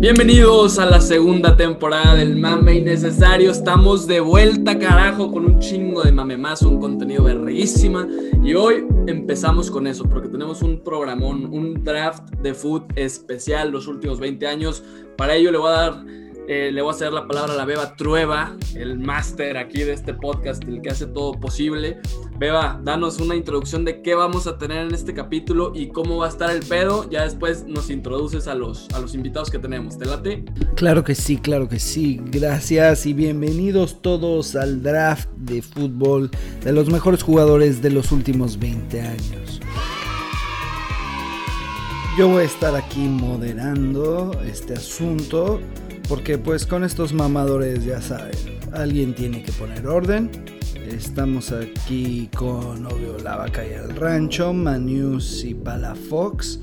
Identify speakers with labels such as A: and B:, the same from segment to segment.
A: Bienvenidos a la segunda temporada del Mame Innecesario. Estamos de vuelta, carajo, con un chingo de mame más, un contenido. Y hoy empezamos con eso, porque tenemos un programón, un draft de food especial los últimos 20 años. Para ello le voy a dar eh, le voy a hacer la palabra a la Beba Trueba, el máster aquí de este podcast, el que hace todo posible. Beba, danos una introducción de qué vamos a tener en este capítulo y cómo va a estar el pedo. Ya después nos introduces a los, a los invitados que tenemos. ¿Te late?
B: Claro que sí, claro que sí. Gracias y bienvenidos todos al draft de fútbol de los mejores jugadores de los últimos 20 años. Yo voy a estar aquí moderando este asunto porque pues con estos mamadores ya saben, alguien tiene que poner orden. Estamos aquí con obvio La Vaca y el Rancho, Manius y Palafox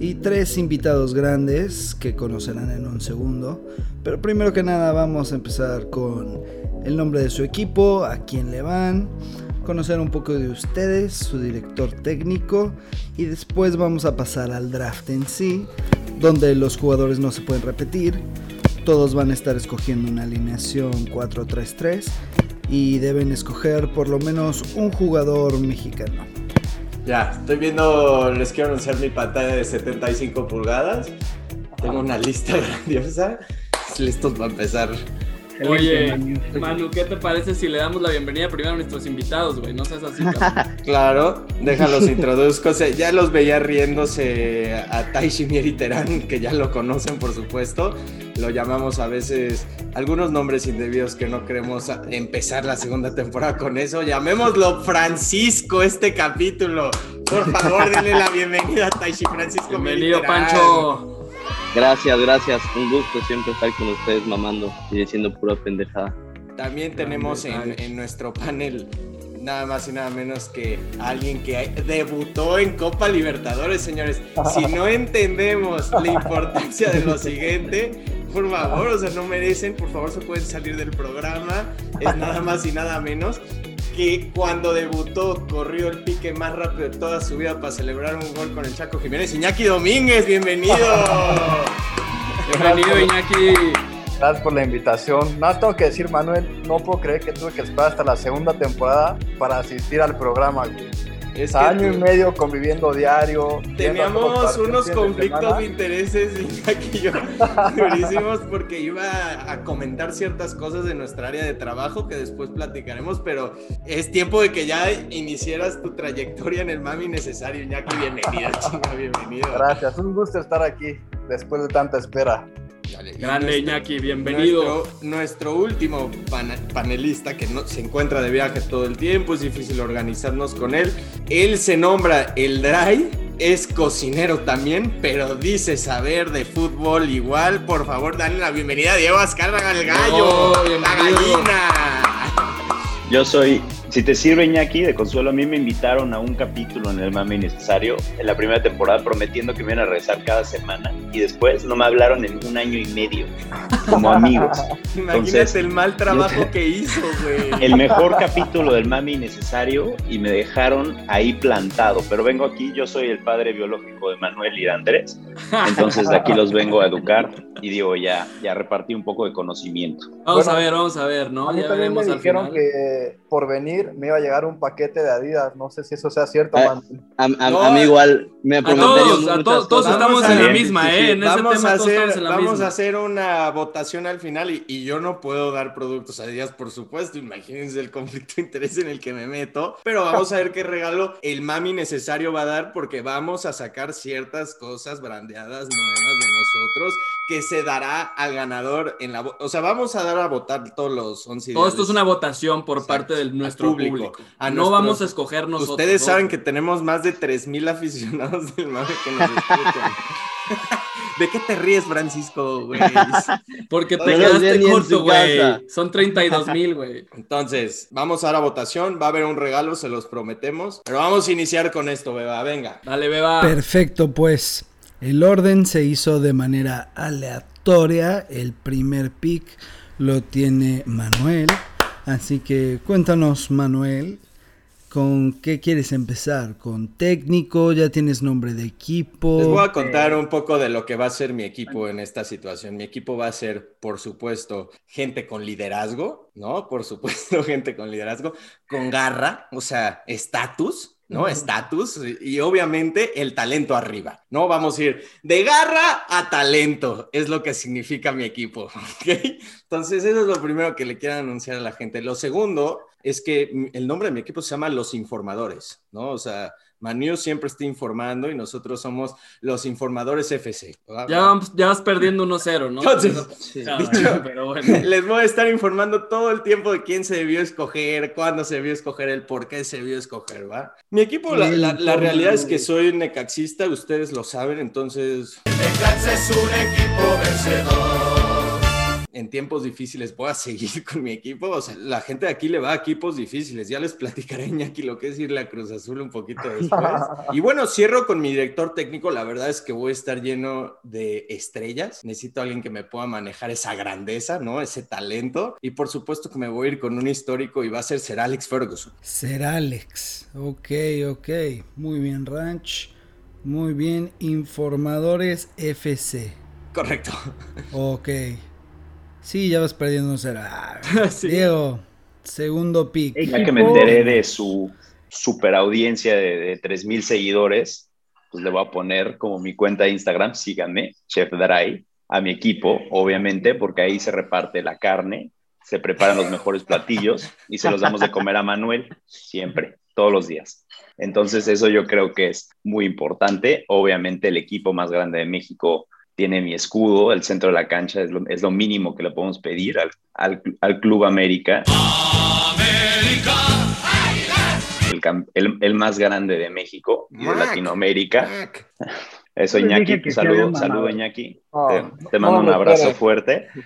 B: y tres invitados grandes que conocerán en un segundo. Pero primero que nada vamos a empezar con el nombre de su equipo, a quién le van, conocer un poco de ustedes, su director técnico y después vamos a pasar al draft en sí, donde los jugadores no se pueden repetir todos van a estar escogiendo una alineación 4-3-3 y deben escoger por lo menos un jugador mexicano.
C: Ya, estoy viendo, les quiero anunciar mi pantalla de 75 pulgadas. Tengo una lista grandiosa. Listos para empezar.
A: Oye, Manu, ¿qué te parece si le damos la bienvenida primero a nuestros invitados, güey? No seas así.
C: claro, déjalos introduzco. Ya los veía riéndose a Taishi y Terán, que ya lo conocen, por supuesto. Lo llamamos a veces algunos nombres indebidos que no queremos empezar la segunda temporada con eso. Llamémoslo Francisco este capítulo. Por favor, denle la bienvenida a Taishi Francisco.
A: Bienvenido, Pancho.
D: Gracias, gracias. Un gusto siempre estar con ustedes mamando y diciendo pura pendejada.
C: También tenemos en, nuestro panel nada más y nada menos que alguien que debutó en Copa Libertadores, señores. Si no entendemos la importancia de lo siguiente, por favor, o sea, no merecen, por favor, se pueden salir del programa. Es nada más y nada menos que cuando debutó corrió el pique más rápido de toda su vida para celebrar un gol con el Chaco Jiménez. Iñaki Domínguez, bienvenido.
A: bienvenido Iñaki.
E: Gracias por la invitación. No tengo que decir, Manuel, no puedo creer que tuve que esperar hasta la segunda temporada para asistir al programa. Es año y medio conviviendo diario.
C: Teníamos unos conflictos de intereses, y yo, durísimos, porque iba a comentar ciertas cosas de nuestra área de trabajo que después platicaremos, pero es tiempo de que ya iniciaras tu trayectoria en el Mami Necesario. Iñaki, bienvenido, chinga, bienvenido.
E: Gracias, un gusto estar aquí después de tanta espera.
A: Grande Iñaki, bienvenido.
C: Nuestro, último panelista que no, se encuentra de viaje todo el tiempo, es difícil organizarnos con él. Él se nombra el Dry, es cocinero también, pero dice saber de fútbol igual. Por favor, dale la bienvenida a Diego Azcárraga, el gallo, la gallina.
D: Yo soy si te sirve, Iñaki, de consuelo, a mí me invitaron a un capítulo en el Mame Necesario en la primera temporada prometiendo que me iban a regresar cada semana y después no me hablaron en un año y medio como amigos.
C: Imagínate el mal trabajo que hizo, güey.
D: El mejor capítulo del Mami Necesario y me dejaron ahí plantado, pero vengo aquí, yo soy el padre biológico de Manuel y de Andrés, entonces de aquí los vengo a educar y digo, ya, ya repartí un poco de conocimiento.
A: Vamos a ver, vamos a ver, ¿no?
E: ya veremos me dijeron que por venir me iba a llegar un paquete de Adidas, no sé si eso sea cierto.
D: A, a, mí igual me
A: prometieron todos, todos, estamos en la misma, ¿eh? En
C: vamos ese tema a hacer, vamos a hacer una votación al final y, y, yo no puedo dar productos Adidas, por supuesto, imagínense el conflicto de interés en el que me meto, pero vamos a ver qué regalo el mami necesario va a dar porque vamos a sacar ciertas cosas brandeadas nuevas de nosotros que se dará al ganador en la... O sea, vamos a dar a votar todos los 11
A: Todo esto es una votación por parte de nuestro público. no vamos a escoger nosotros.
C: Ustedes saben que tenemos más de 3.000 aficionados del mame que nos escuchan. ¿De qué te ríes, Francisco, güey?
A: Porque te quedaste corto, güey. Son 32 mil, güey.
C: Entonces, vamos a la votación. Va a haber un regalo, se los prometemos. Pero vamos a iniciar con esto, beba. Venga.
A: Dale, beba.
B: Perfecto, pues. El orden se hizo de manera aleatoria. El primer pick lo tiene Manuel. Así que cuéntanos, Manuel, ¿Con qué quieres empezar? ¿Con técnico? ¿Ya tienes nombre de equipo?
C: Les voy a contar un poco de lo que va a ser mi equipo en esta situación. Mi equipo va a ser, por supuesto, gente con liderazgo, ¿no? Por supuesto, gente con liderazgo, con garra, o sea, estatus, ¿no? Estatus y obviamente el talento arriba, ¿no? Vamos a ir de garra a talento, es lo que significa mi equipo, ¿ok? Entonces, eso es lo primero que le quiero anunciar a la gente. Lo segundo es que el nombre de mi equipo se llama Los Informadores, ¿no? O sea, Manu siempre está informando y nosotros somos los informadores FC.
A: Ya, ya vas perdiendo 1-0, ¿no?
C: Entonces, les voy a estar informando todo el tiempo de quién se debió escoger, cuándo se debió escoger, el por qué se debió escoger, ¿va? Mi equipo, la, la realidad es que soy necaxista, ustedes lo saben, entonces... Necax es un equipo vencedor en tiempos difíciles pueda seguir con mi equipo. O sea, la gente de aquí le va a equipos difíciles. Ya les platicaré, Iñaki, lo que es ir a Cruz Azul un poquito después. Y bueno, cierro con mi director técnico. La verdad es que voy a estar lleno de estrellas. Necesito a alguien que me pueda manejar esa grandeza, ¿no? Ese talento. Y por supuesto que me voy a ir con un histórico y va a ser Ser Alex Ferguson.
B: Ser Alex. Ok, ok. Muy bien, Ranch. Muy bien, Informadores FC.
C: Correcto.
B: Ok. Sí, ya vas perdiendo un cero. Diego, segundo pick.
D: Ya que me enteré de su super audiencia de, de 3000 seguidores, pues le voy a poner como mi cuenta de Instagram, síganme, Chef Dry, a mi equipo, obviamente, porque ahí se reparte la carne, se preparan los mejores platillos y se los damos de comer a Manuel siempre, todos los días. Entonces eso yo creo que es muy importante. Obviamente el equipo más grande de México tiene mi escudo, el centro de la cancha es lo, es lo mínimo que le podemos pedir al, al, al Club América. América. El, el, el, más grande de México y de Latinoamérica. Eso, Iñaki, saludo, saludo Iñaki. Oh, te, te, mando no, un abrazo fuerte.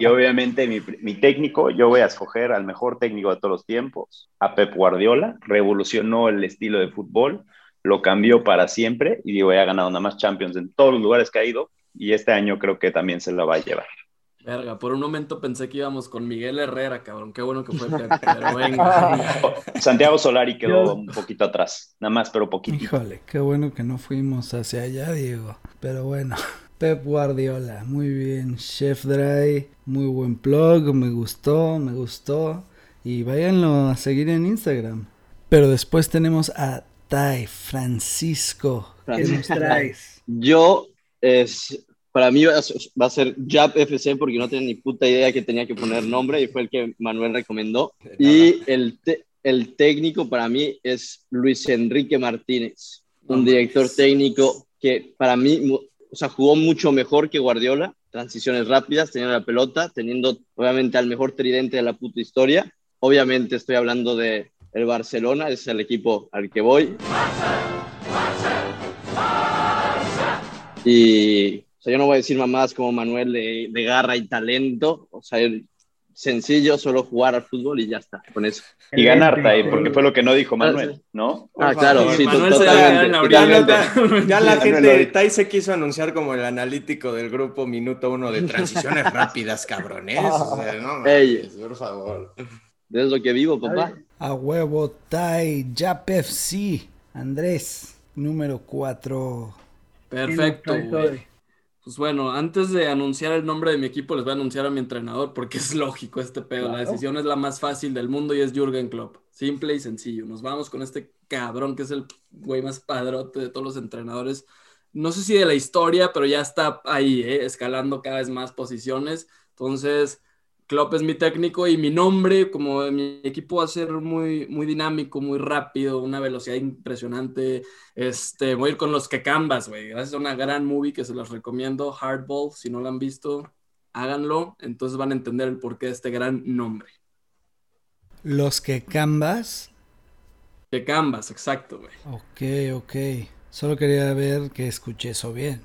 D: Y obviamente mi, mi, técnico, yo voy a escoger al mejor técnico de todos los tiempos, a Pep Guardiola. Revolucionó el estilo de fútbol lo cambió para siempre y digo, ya ha ganado nada más Champions en todos los lugares que ha ido y este año creo que también se la va a llevar.
A: Verga, por un momento pensé que íbamos con Miguel Herrera, cabrón. Qué bueno que fue pero venga.
D: Santiago Solari quedó un poquito atrás, nada más, pero poquito.
B: Híjole, qué bueno que no fuimos hacia allá, Diego. Pero bueno, Pep Guardiola, muy bien. Chef Dry, muy buen blog, me gustó, me gustó. Y váyanlo a seguir en Instagram. Pero después tenemos a Tai, Francisco? ¿Qué nos traes?
F: Yo, es, para mí va a ser Jap FC porque no tenía ni puta idea que tenía que poner nombre y fue el que Manuel recomendó. Y el, el técnico para mí es Luis Enrique Martínez, un director técnico que para mí, o sea, jugó mucho mejor que Guardiola, transiciones rápidas, teniendo la pelota, teniendo obviamente al mejor tridente de la puta historia. Obviamente estoy hablando de el Barcelona, es el equipo al que voy. Y o sea, yo no voy a decir más como Manuel de, de, garra y talento, o sea, sencillo, solo jugar al fútbol y ya está, con eso.
D: Y ganar, Tai, porque fue lo que no dijo Manuel, ¿no?
F: Ah, claro, sí, totalmente. totalmente.
C: Ya, la gente de Tai se quiso anunciar como el analítico del grupo Minuto Uno de transiciones rápidas, cabrones. O sea, no, por favor.
F: De eso que vivo, papá.
B: A huevo, Tai, Jap FC. Andrés, número 4.
A: Perfecto, Pues bueno, antes de anunciar el nombre de mi equipo, les voy a anunciar a mi entrenador porque es lógico este pedo. La decisión es la más fácil del mundo y es Jürgen Klopp. Simple y sencillo. Nos vamos con este cabrón que es el güey más padrote de todos los entrenadores. No sé si de la historia, pero ya está ahí, ¿eh? escalando cada vez más posiciones. Entonces, Klopp es mi técnico y mi nombre, como mi equipo va a ser muy, muy dinámico, muy rápido, una velocidad impresionante. Este, voy a ir con los que Canvas, güey. Es una gran movie que se los recomiendo. Hardball, si no lo han visto, háganlo. Entonces van a entender el porqué de este gran nombre.
B: Los que.
A: Que Canvas, exacto, güey.
B: Ok, ok. Solo quería ver que escuché eso bien.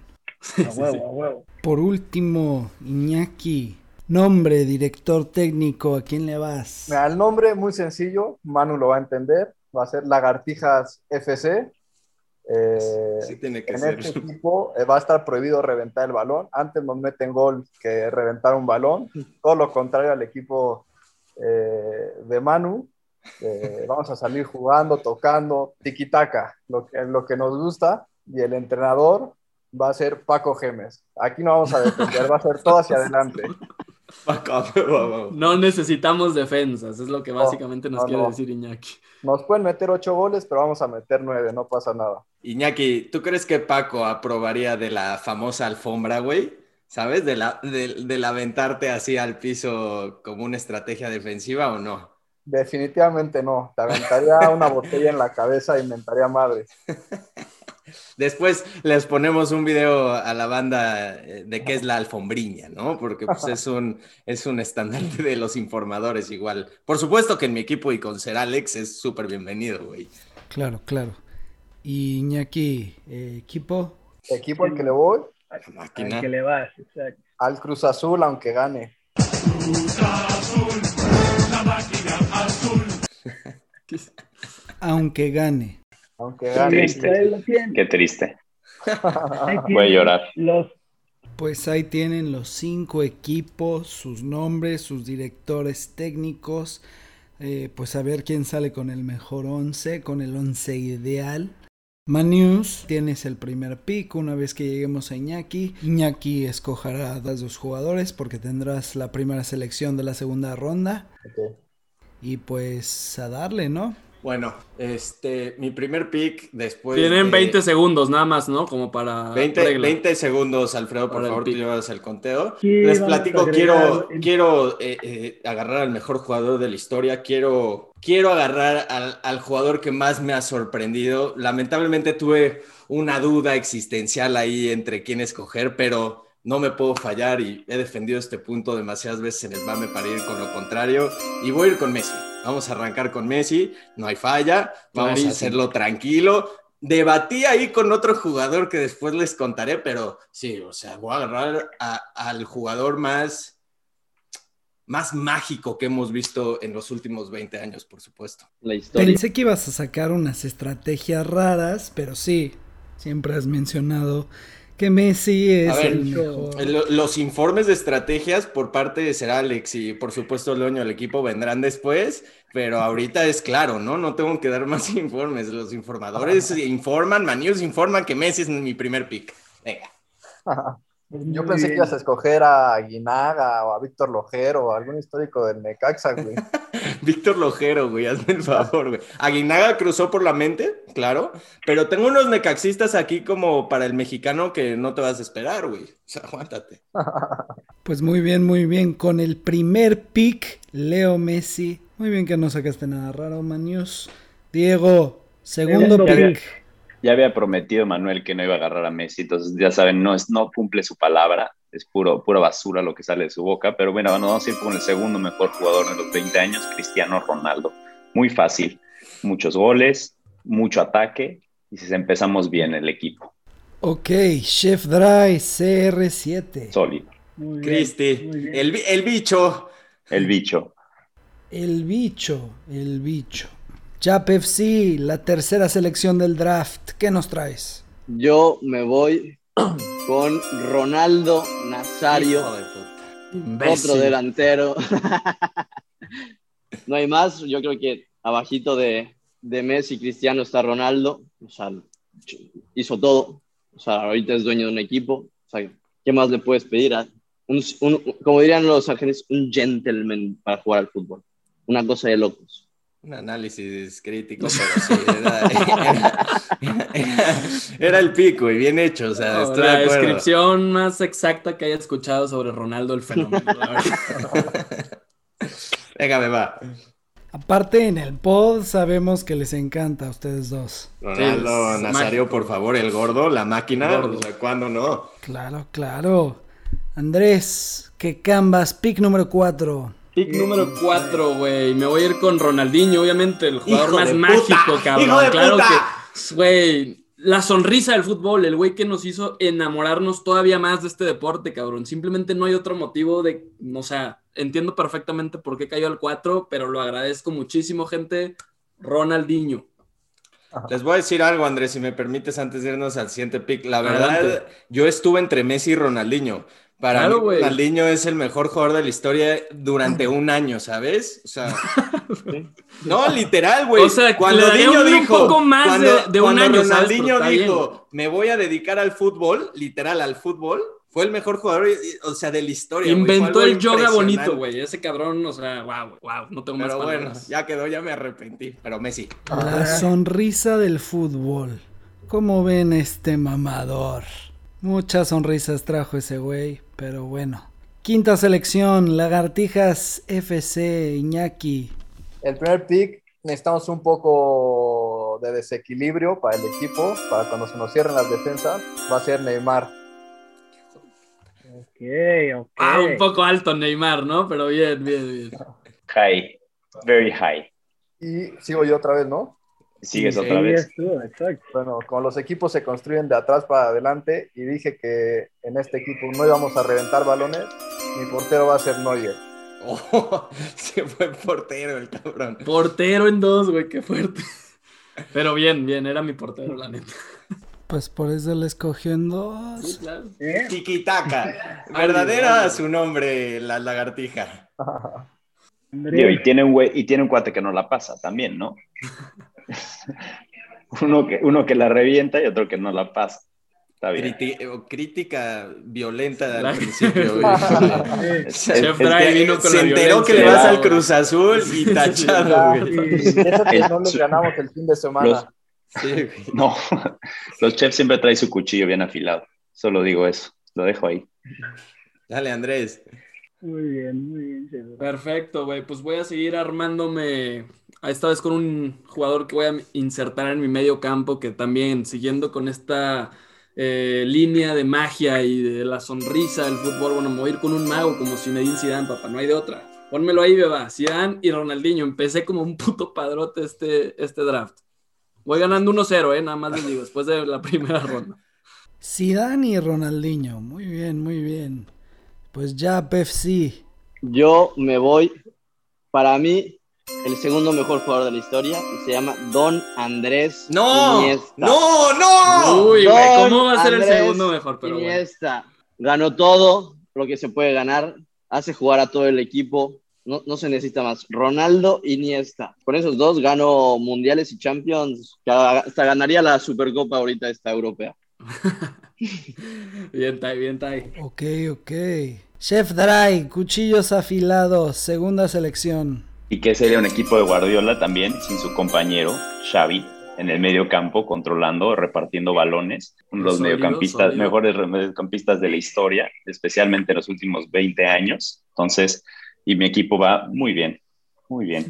B: Por último, Iñaki. Nombre, director técnico, ¿a quién le vas?
E: Mira, el nombre muy sencillo, Manu lo va a entender, va a ser Lagartijas FC.
C: Eh, sí tiene que
E: en
C: ser.
E: este equipo eh, va a estar prohibido reventar el balón. Antes nos meten gol que reventar un balón. Todo lo contrario al equipo eh, de Manu. Eh, vamos a salir jugando, tocando, tiki-taka, lo que, lo que nos gusta. Y el entrenador va a ser Paco Gemes. Aquí no vamos a defender, va a ser todo hacia adelante.
A: no necesitamos defensas, es lo que básicamente nos quiere decir Iñaki.
E: Nos pueden meter ocho goles, pero vamos a meter nueve, no pasa nada.
C: Iñaki, ¿tú crees que Paco aprobaría de la famosa alfombra, güey? ¿Sabes? De la, de, aventarte así al piso como una estrategia defensiva o no?
E: Definitivamente no. Te aventaría una botella en la cabeza y mentaría madre.
C: Después les ponemos un video a la banda eh, de qué es la alfombriña, ¿no? Porque pues, es, un, es un estandarte de los informadores igual. Por supuesto que en mi equipo y con Ser Alex es súper bienvenido, güey.
B: Claro, claro. Y Iñaki, eh, ¿equipo?
E: ¿Equipo al que le voy?
G: Al que le vas, exacto.
E: Al Cruz Azul, aunque gane. Cruz Azul, la máquina
B: azul. aunque gane.
E: Aunque gane.
D: Qué triste. Voy a llorar.
B: Pues ahí tienen los cinco equipos, sus nombres, sus directores técnicos. Eh, pues a ver quién sale con el mejor once, con el once ideal. Manius, tienes el primer pick una vez que lleguemos a Iñaki. Iñaki escogerá a dos jugadores porque tendrás la primera selección de la segunda ronda. Y pues a darle, ¿no?
C: Bueno, este, mi primer pick después.
A: Tienen 20 segundos nada más, ¿no? Como para.
C: 20, 20 segundos, Alfredo, por favor, tú llevas el conteo. Les platico, quiero, quiero eh, eh, agarrar al mejor jugador de la historia. Quiero, quiero agarrar al, al jugador que más me ha sorprendido. Lamentablemente tuve una duda existencial ahí entre quién escoger, pero no me puedo fallar y he defendido este punto demasiadas veces en el MAME para ir con lo contrario y voy a ir con Messi. Vamos a arrancar con Messi, no hay falla, vamos a hacerlo tranquilo. Debatí ahí con otro jugador que después les contaré, pero sí, o sea, voy a agarrar al jugador más, más mágico que hemos visto en los últimos 20 años, por supuesto.
B: La historia. Pensé que ibas a sacar unas estrategias raras, pero sí, siempre has mencionado que Messi es el mejor.
C: Los informes de estrategias por parte de Ser Alex y por supuesto el dueño del equipo vendrán después, pero ahorita es claro, ¿no? No tengo que dar más informes. Los informadores informan, Manius informan que Messi es mi primer pick. Venga.
E: Yo pensé que ibas a escoger a Guinaga o a Víctor Lojero o algún histórico del Necaxa, güey.
C: Víctor Lojero, güey, hazme el favor, güey. Aguinaga cruzó por la mente, claro, pero tengo unos necaxistas aquí como para el mexicano que no te vas a esperar, güey. O sea, aguántate.
B: Pues muy bien, muy bien. Con el primer pick, Leo Messi. Muy bien que no sacaste nada raro, Manius. Diego, segundo pick
D: ya había prometido Manuel que no iba a agarrar a Messi, entonces ya saben, no, es, no cumple su palabra, es puro, pura basura lo que sale de su boca, pero bueno, vamos a ir con el segundo mejor jugador de los 20 años, Cristiano Ronaldo. Muy fácil, muchos goles, mucho ataque, y si empezamos bien el equipo.
B: Ok, Chef Dry CR7.
D: Sólido.
C: Cristi, el, el bicho.
D: El bicho.
B: El bicho, el bicho. Chap FC, la tercera selección del draft. ¿Qué nos traes?
F: Yo me voy con Ronaldo Nazario, otro delantero. no hay más, yo creo que abajito de, de Messi Cristiano está Ronaldo, o sea, hizo todo, o sea, ahorita es dueño de un equipo, o sea, ¿qué más le puedes pedir? A un, como dirían los argentinos, un gentleman para jugar al fútbol, una cosa de locos.
C: Un análisis crítico, pero sí, era, el pico y bien hecho. O sea,
A: la descripción más exacta que haya escuchado sobre Ronaldo el fenómeno.
C: Venga, me va.
B: Aparte, en el pod sabemos que les encanta a ustedes dos.
C: Ronaldo Nazario, por favor, el gordo, la máquina. O sea, ¿cuándo no?
B: Claro, claro. Andrés, que cambas, pick número 4.
A: Pick número 4, güey. Me voy a ir con Ronaldinho, obviamente, el jugador más mágico, cabrón. claro que, güey, la sonrisa del fútbol, el güey que nos hizo enamorarnos todavía más de este deporte, cabrón. Simplemente no hay otro motivo de, o sea, entiendo perfectamente por qué cayó al 4, pero lo agradezco muchísimo, gente. Ronaldinho.
C: Les voy a decir algo, Andrés, si me permites, antes de irnos al siguiente pick. La verdad, yo estuve entre Messi y Ronaldinho, Para
A: Claro,
C: mí,
A: güey.
C: Ronaldinho es el mejor jugador de la historia durante un año, ¿sabes? O sea, no, literal, güey.
A: O sea,
C: cuando Diño
A: un
C: dijo,
A: poco más
C: cuando,
A: de- de un año, ¿sabes?
C: Ronaldinho
A: está
C: dijo, me voy a dedicar al fútbol, literal al fútbol, fue el mejor jugador, o sea, de la historia.
A: Inventó el yoga bonito, güey. Ese cabrón, o sea, wow, wow, no tengo más
C: Pero bueno,
A: palabras.
C: ya quedó, ya me arrepentí. Pero Messi.
B: La sonrisa del fútbol. ¿Cómo ven este mamador? Muchas sonrisas trajo ese güey, pero bueno. Quinta selección, Lagartijas FC, Iñaki.
E: El primer pick necesitamos un poco de desequilibrio para el equipo, para cuando se nos cierren las defensas, va a ser Neymar.
G: Ok, ok.
A: Ah, un poco alto Neymar, ¿no? Pero bien, bien, bien.
D: High, very high.
E: Y sigo yo otra vez, ¿no?
D: Sigues
C: Sí,
D: otra vez.
G: es tú, exacto.
E: Bueno, como los equipos se construyen de atrás para adelante y dije que en este equipo no íbamos a reventar balones, mi portero va a ser Neuer.
C: Oh, se fue portero el cabrón.
A: Portero en dos, güey, qué fuerte. Pero bien, bien, era mi portero, la neta.
B: Pues por eso le escogió en
A: Sí,
B: dos.
A: claro.
G: ¿Eh?
C: Tikitaka. Verdadera su nombre, la lagartija.
D: Digo, y tiene un güey, y tiene un cuate que no la pasa también, ¿no? uno, que, uno que la revienta y otro que no la pasa. Está bien.
C: O crítica violenta
A: La-
C: al principio. se
A: la
C: enteró que le vas al Cruz Azul y tachado, güey.
E: Eso que no les ganamos el fin de semana.
D: Los-
C: Sí, güey.
D: No, los chefs siempre traen su cuchillo bien afilado. Solo digo eso. Lo dejo ahí.
C: Dale, Andrés.
G: Muy bien, muy bien. Chef.
A: Perfecto, güey. Pues voy a seguir armándome. Esta vez con un jugador que voy a insertar en mi medio campo, que también, siguiendo con esta eh, línea de magia y de la sonrisa del fútbol, bueno, me voy a ir con un mago como Zinedine Zidane, papá, no hay de otra. Pónmelo ahí, beba. Zidane y Ronaldinho. Empecé como un puto padrote este, este draft. Voy ganando 1-0, eh, nada más les digo, después de la primera ronda.
B: Zidane y Ronaldinho. Muy bien, muy bien. Pues ya FC.
F: Yo me voy, para mí, el segundo mejor jugador de la historia y se llama Don Andrés
C: ¡No!
F: Iniesta.
C: ¡No, no!
A: Uy, güey,
F: Don
A: ¿cómo va a ser el segundo mejor? Pero bueno.
F: Iniesta. Ganó todo lo que se puede ganar, hace jugar a todo el equipo, no, no se necesita más. Ronaldo Iniesta. Con esos dos gano mundiales y champions, hasta ganaría la Supercopa ahorita esta europea.
A: Bien, Tai, bien, Tai.
B: Ok, ok. Chef Dry, cuchillos afilados, segunda selección.
D: Y que sería un equipo de Guardiola también, sin su compañero Xavi en el medio campo, controlando, repartiendo balones. Uno de los
A: Sólido,
D: mediocampistas,
A: sólido.
D: mejores mediocampistas de la historia, especialmente en los últimos 20 años. Entonces, y mi equipo va muy bien, muy bien.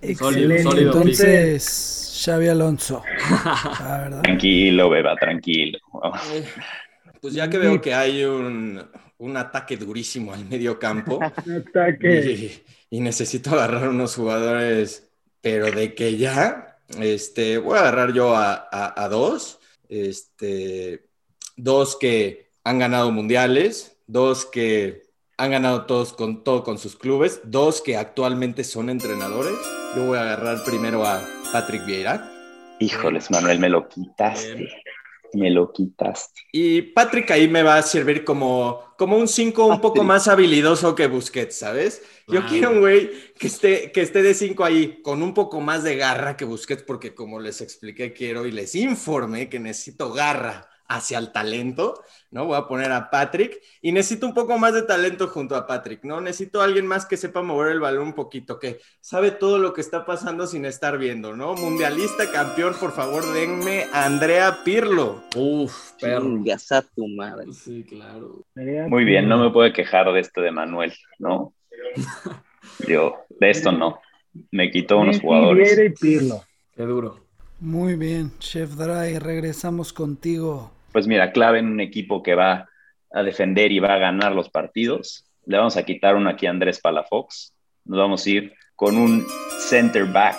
B: Excelente.
A: sólido,
B: Entonces, Xavi Alonso. La.
D: Tranquilo, beba, tranquilo.
C: Pues ya que veo que hay un, un ataque durísimo al medio campo
G: Ataque.
C: Y, necesito agarrar unos jugadores, pero de que ya, este, voy a agarrar yo a, a- a dos, este, dos que han ganado mundiales, dos que han ganado todos con todo con sus clubes, dos que actualmente son entrenadores. Yo voy a agarrar primero a Patrick Vieira.
D: Híjoles, Manuel, me lo quitaste. Me lo quitaste.
C: Y Patrick ahí me va a servir como, como un 5 un poco más habilidoso que Busquets, ¿sabes? Yo quiero un güey que esté, que esté de 5 ahí con un poco más de garra que Busquets, porque como les expliqué, quiero y les informé que necesito garra hacia el talento, ¿no? Voy a poner a Patrick y necesito un poco más de talento junto a Patrick, ¿no? Necesito a alguien más que sepa mover el balón un poquito, que sabe todo lo que está pasando sin estar viendo, ¿no? Mundialista, campeón, por favor, denme a Andrea Pirlo.
A: Uf, perro.
F: Chingas a tu madre.
A: Sí, claro.
D: Muy bien, no me puedo quejar de esto de Manuel, ¿no? Yo, de esto no. Me quitó unos jugadores.
G: Vieira y Pirlo.
A: Qué duro.
B: Muy bien, Chef Dry, regresamos contigo.
D: Pues mira, clave en un equipo que va a defender y va a ganar los partidos. Le vamos a quitar uno aquí a Andrés Palafox. Nos vamos a ir con un center back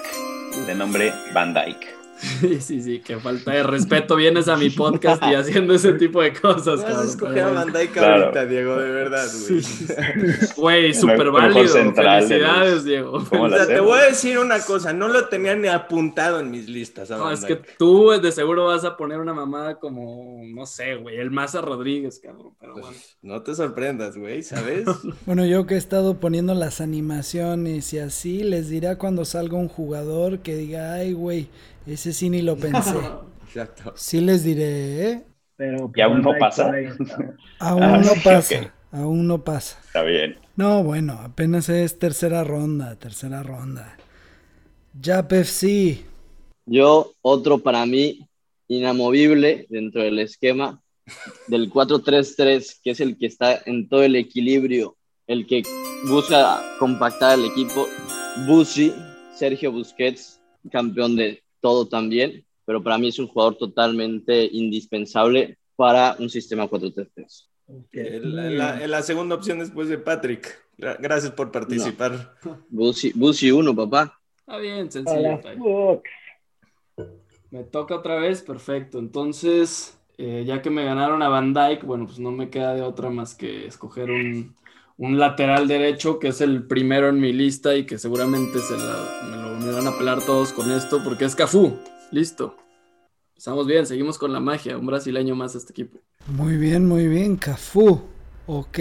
D: de nombre Van Dyke.
A: Sí, sí, sí, que falta de respeto. Vienes a mi podcast y haciendo ese tipo de cosas,
C: Vas a escoger a Dijk
D: Claro.
C: ahorita, Diego, de verdad, güey.
A: Güey, súper válido. Felicidades,
D: los-
A: Diego.
D: ¿Cómo
C: O sea, te voy a decir una cosa, no lo tenía ni apuntado en mis listas.
A: No, es que tú de seguro vas a poner una mamada como, no sé, güey, el Maza Rodríguez, cabrón. Pero bueno.
C: Pues, no te sorprendas, güey, ¿sabes?
B: Bueno, yo que he estado poniendo las animaciones y así, les dirá cuando salga un jugador que diga, ay, güey, ese sí ni lo pensé.
C: Exacto.
B: Sí les diré, ¿eh?
G: Pero
D: ¿Y aún no pasa?
B: Aún
D: Ah,
B: no pasa, aún no pasa.
D: Está bien.
B: No, bueno, apenas es tercera ronda, tercera ronda. Jap FC,
F: Yo, otro para mí inamovible dentro del esquema del 4-3-3, que es el que está en todo el equilibrio, el que busca compactar el equipo. Busi, Sergio Busquets, campeón de todo también, pero para mí es un jugador totalmente indispensable para un sistema 4-3-3.
G: Ok,
C: En
G: muy
C: la, segunda opción después de Patrick. Gra- Gracias por participar.
F: Busi, Busi 1, papá.
A: Está bien, sencillo. está bien. Me toca otra vez, perfecto. Entonces, eh, ya que me ganaron a Van Dyke, bueno, pues no me queda de otra más que escoger un, un lateral derecho, que es el primero en mi lista y que seguramente se la- me lo me van a pelar todos con esto, porque es Cafú. Listo. Estamos bien, seguimos con la magia. Un brasileño más a este equipo.
B: muy bien, muy bien, Cafú. Ok,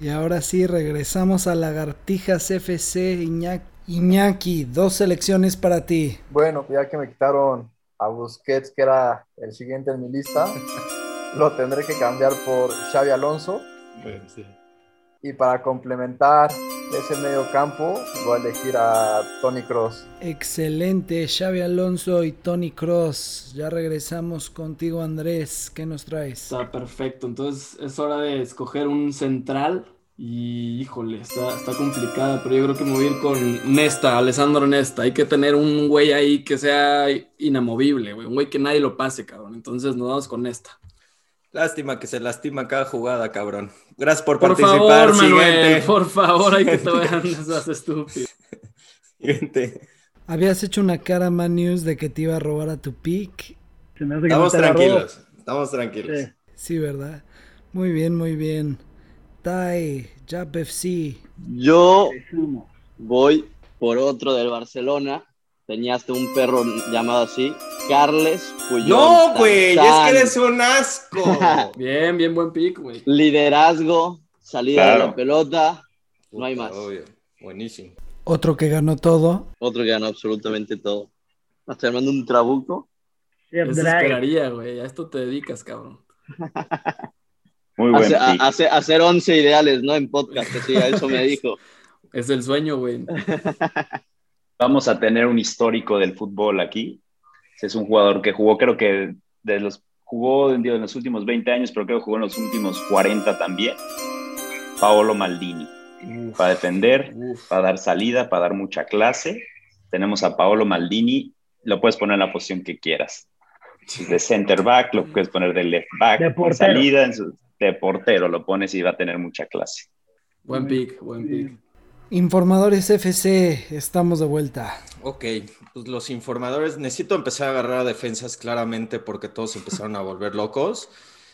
B: y ahora sí, regresamos a Lagartijas FC, Iñaki. Iñaki, dos selecciones para ti.
E: Bueno, ya que me quitaron a Busquets, que era el siguiente en mi lista, lo tendré que cambiar por Xavi Alonso. Y para complementar ese medio campo, voy a elegir a Tony Cross.
B: Excelente, Xavi Alonso y Tony Cross. Ya regresamos contigo, Andrés. ¿Qué nos traes?
A: Está perfecto. Entonces es hora de escoger un central. Y híjole, está, está complicada, pero yo creo que me voy a ir con Nesta, Alessandro Nesta. Hay que tener un güey ahí que sea inamovible, güey. Un güey que nadie lo pase, cabrón. Entonces nos vamos con Nesta.
C: Lástima que se lastima cada jugada, cabrón. Gracias por,
A: Por
C: participar.
A: favor, Manuel, por favor, hay que te vean esas estúpidas.
C: Siguiente.
B: Habías hecho una cara, Man News, de que te iba a robar a tu pick.
C: Estamos tranquilos. Estamos tranquilos.
G: Sí.
B: Sí, ¿verdad? Muy bien, muy bien. Tai, Jap FC.
F: Yo voy por otro del Barcelona. Tenías un perro llamado así, Carles Puyol.
C: No, güey, es que eres un asco.
A: Bien, bien buen pick, güey.
F: Liderazgo, salida de la pelota, no hay más.
C: obvio. Buenísimo.
B: Otro que ganó todo.
F: Otro que ganó absolutamente todo. Hasta armando un trabuco.
G: Chef
A: Eso
G: Drag.
A: esperaría, güey. A esto te dedicas, cabrón.
D: Muy buen
F: Hace- hacer 11 ideales, ¿no? En podcast, así, a eso me dijo.
A: Es el sueño, güey.
D: Vamos a tener un histórico del fútbol aquí. Es un jugador que jugó, creo que de los jugó en los últimos 20 años, pero creo que jugó en los últimos 40 también. Paolo Maldini.
A: Uf,
D: Para defender,
A: uf.
D: para dar salida, para dar mucha clase. Tenemos a Paolo Maldini. Lo puedes poner en la posición que quieras. De center back, lo puedes poner de left back,
G: De portero.
D: salida, de portero lo pones y va a tener mucha clase.
A: Buen pick, buen pick.
B: Informadores FC, estamos de vuelta.
C: Ok, pues los informadores, necesito empezar a agarrar a defensas claramente porque todos empezaron a volver locos.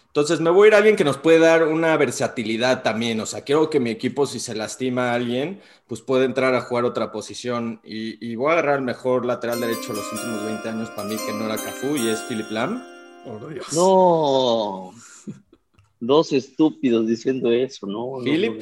C: Entonces me voy a ir a alguien que nos puede dar una versatilidad también. O sea, quiero que mi equipo, si se lastima a alguien, pues puede entrar a jugar otra posición. Y, y voy a agarrar el mejor lateral derecho de los últimos 20 años para mí, que no era Cafú, y es Philip Lam.
A: Por Dios.
F: No. Dos estúpidos diciendo eso, ¿no? no,
C: Philip,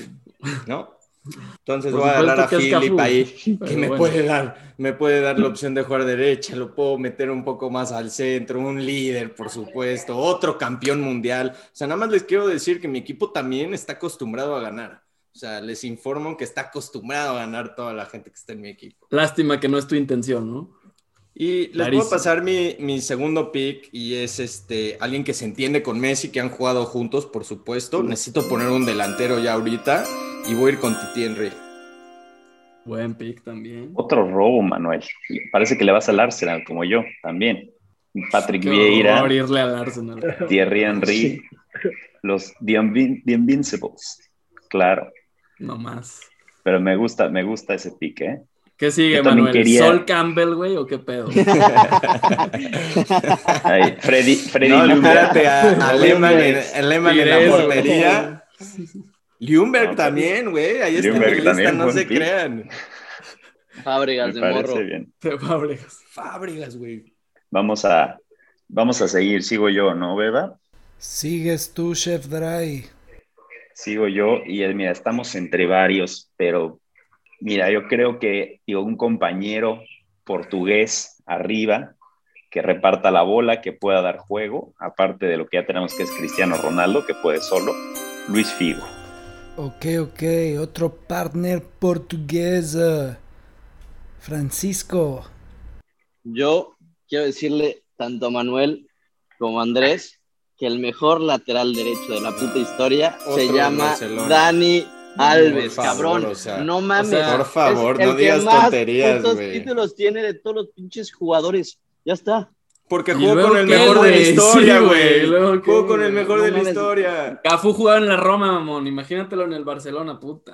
F: no.
C: Entonces
A: Por
C: voy a agarrar a Philip ahí, que
A: pero
C: me
A: bueno.
C: puede dar, me puede dar la opción de jugar derecha, lo puedo meter un poco más al centro, un líder, por supuesto, otro campeón mundial. O sea, nada más les quiero decir que mi equipo también está acostumbrado a ganar. O sea, les informo que está acostumbrado a ganar toda la gente que está en mi equipo.
A: Lástima que no es tu intención, ¿no?
C: Y les
A: Clarísimo.
C: puedo pasar mi, mi segundo pick y es este alguien que se entiende con Messi, que han jugado juntos, por supuesto. Necesito poner un delantero ya ahorita y voy a ir con Titi Henry.
A: Buen pick también.
D: Otro robo, Manuel. Parece que le vas al Arsenal, como yo, también. Patrick Vieira,
A: horror irle al Arsenal.
D: Thierry Henry, los The, Invin- The Invincibles. Claro,
A: No más.
D: pero me gusta, me gusta ese pick, ¿eh?
A: ¿Qué sigue,
D: Yo
A: Manuel?
D: quería-
A: ¿Sol Campbell, güey, o qué pedo?
D: Ay, Freddy, Freddy
C: No, espérate, a, a en, en la portería. Ljungberg
D: No,
C: también, güey. Ahí está en mi lista, no se
D: pick.
C: crean.
F: Fábricas
D: Me
F: de morro.
D: bien.
A: De Fábregas.
C: Fábricas, güey.
D: Vamos a, vamos a seguir. Sigo yo, ¿no, Beba?
B: Sigues tú, Chef Dry.
D: Sigo yo y eh, mira, estamos entre varios, pero mira, yo creo que digo, un compañero portugués arriba que reparta la bola, que pueda dar juego, aparte de lo que ya tenemos que es Cristiano Ronaldo, que puede solo, Luis Figo.
B: Ok, ok. Otro partner portugués. eh, Francisco.
F: Yo quiero decirle tanto a Manuel como a Andrés que el mejor lateral derecho de la puta historia
C: Otro
F: se llama
C: Barcelona.
F: Dani Alves,
C: favor,
F: cabrón.
C: o sea,
F: no mames.
A: o sea,
C: por favor,
F: es
C: no digas
F: más
C: tonterías, güey.
F: títulos tiene de todos los pinches jugadores. Ya está.
C: Porque
A: ¿Y
C: jugó con el
A: qué,
C: mejor de la historia,
A: güey,
C: güey.
A: ¿luego qué,
C: Jugó con el mejor
F: No
C: de la historia.
A: Cafú jugaba en la Roma, mamón. Imagínatelo en el Barcelona, puta.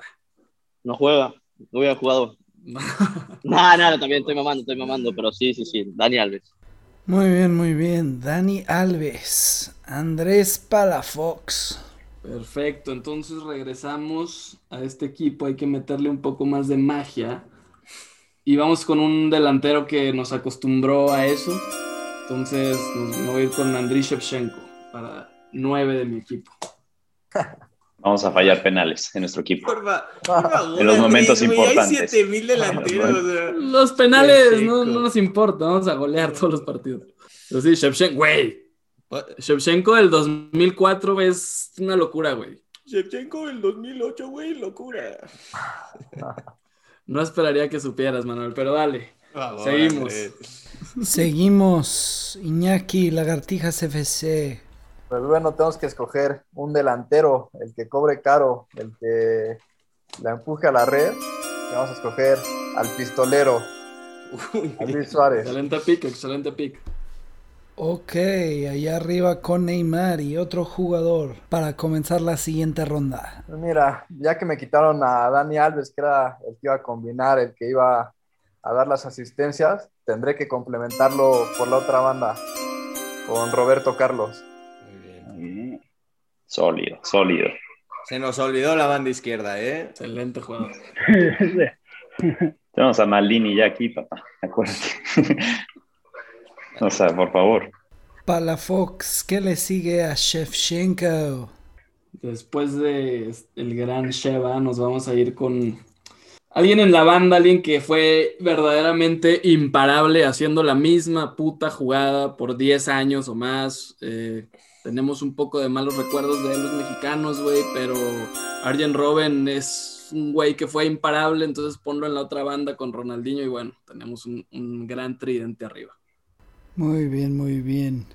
F: No juega. No hubiera jugado. No, no, también estoy mamando, estoy mamando, pero sí, sí, sí. Dani Alves.
B: Muy bien, muy bien. Dani Alves. Andrés Palafox.
A: Perfecto, entonces regresamos a este equipo, hay que meterle un poco más de magia y vamos con un delantero que nos acostumbró a eso, entonces nos, me voy a ir con Andriy Shevchenko para nueve de mi equipo.
D: Vamos a fallar penales en nuestro equipo.
C: Por, fa- por favor,
D: En los momentos
C: Andrés,
D: importantes.
C: Hay 7000 delanteros. o sea.
A: Los penales no, no nos importa, vamos a golear todos los partidos. Pero sí, Shevchenko, güey, Shevchenko del 2004 es una locura, güey.
C: Shevchenko del 2008, güey, locura.
A: No esperaría que supieras, Manuel, pero dale.
C: Favor,
A: Seguimos.
C: Andrés.
B: Seguimos. Iñaki, Lagartijas FC.
E: Pues bueno, tenemos que escoger un delantero, el que cobre caro, el que la empuje a la red. Y vamos a escoger al pistolero, a Luis Suárez.
A: Excelente pick, excelente pick.
B: Ok, allá arriba con Neymar y otro jugador para comenzar la siguiente ronda.
E: Pues Mira, ya que me quitaron a Dani Alves, que era el que iba a combinar, el que iba a dar las asistencias, tendré que complementarlo por la otra banda, con Roberto Carlos.
C: Muy bien.
D: Mm, Sólido, sólido.
C: Se nos olvidó la banda izquierda, ¿eh?
A: Excelente jugador.
D: Tenemos a Maldini ya aquí, papá. Acuérdate. o sea, por favor.
B: Palafox, ¿qué le sigue a Shevchenko?
A: Después de el gran Sheva, nos vamos a ir con alguien en la banda, alguien que fue verdaderamente imparable haciendo la misma puta jugada por 10 años o más. Eh, tenemos un poco de malos recuerdos de los mexicanos, güey, pero Arjen Robben es un güey que fue imparable, entonces ponlo en la otra banda con Ronaldinho y bueno, tenemos un, un gran tridente arriba.
B: Muy bien, muy bien.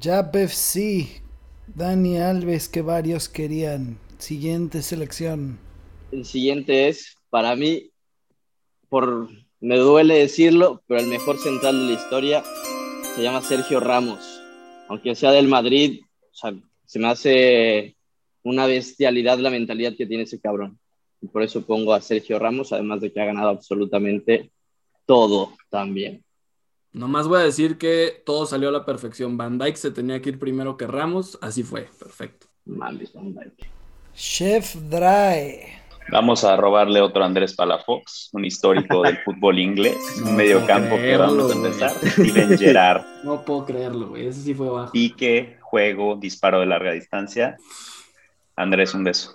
B: Jab FC, Dani Alves, que varios querían. Siguiente selección.
F: El siguiente es, para mí, por me duele decirlo, pero el mejor central de la historia se llama Sergio Ramos. Aunque sea del Madrid, o sea, se me hace una bestialidad la mentalidad que tiene ese cabrón. Y por eso pongo a Sergio Ramos, además de que ha ganado absolutamente todo también.
A: Nomás voy a decir que todo salió a la perfección. Van Dyke se tenía que ir primero que Ramos, así fue, perfecto.
F: Mames, Van Dijk.
B: Chef Dry.
D: Vamos a robarle otro Andrés Palafox, un histórico del fútbol inglés,
A: No
D: un mediocampo que vamos a empezar. Steven Gerrard,
A: No puedo creerlo, güey. Ese sí fue bajo.
D: pique, juego, disparo de larga distancia. Andrés, un beso.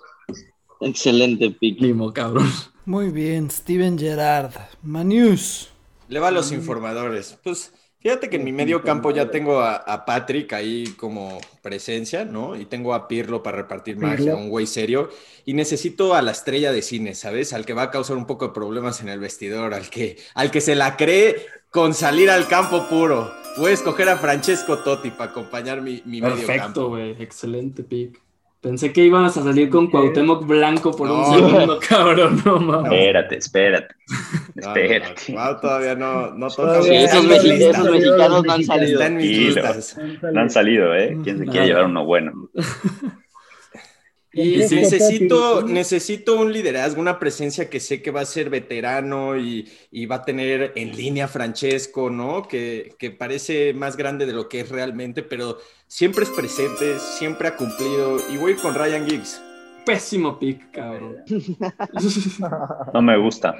F: Excelente pick.
A: Limo, cabrón.
B: Muy bien, Steven Gerrard. Manius.
C: Le va a los informadores. Pues fíjate que en mi medio campo ya tengo a, a Patrick ahí como presencia, ¿no? Y tengo a Pirlo para repartir magia, un güey serio. Y necesito a la estrella de cine, ¿sabes? Al que va a causar un poco de problemas en el vestidor, al que, al que se la cree con salir al campo puro. Voy a escoger a Francesco Totti para acompañar mi, mi medio
A: Perfecto,
C: campo.
A: güey. Excelente pick. Pensé que ibas a salir con Cuauhtémoc Blanco por un segundo, cabrón. No mames.
D: Espérate, espérate.
C: No, no,
D: Espérate.
C: no, no, todavía no, no toca.
G: Todavía
F: Sí, esos, mexicanos no han salido.
C: Está en mis listas.
D: No han salido, ¿eh? ¿Quién se quiere llevar uno bueno?
A: Y sí,
C: necesito, necesito un liderazgo, una presencia que sé que va a ser veterano y, y va a tener en línea Francesco, ¿no? Que, que parece más grande de lo que es realmente, pero siempre es presente, siempre ha cumplido. Y voy con Ryan Giggs.
A: Pésimo pick, cabrón.
D: No me gusta.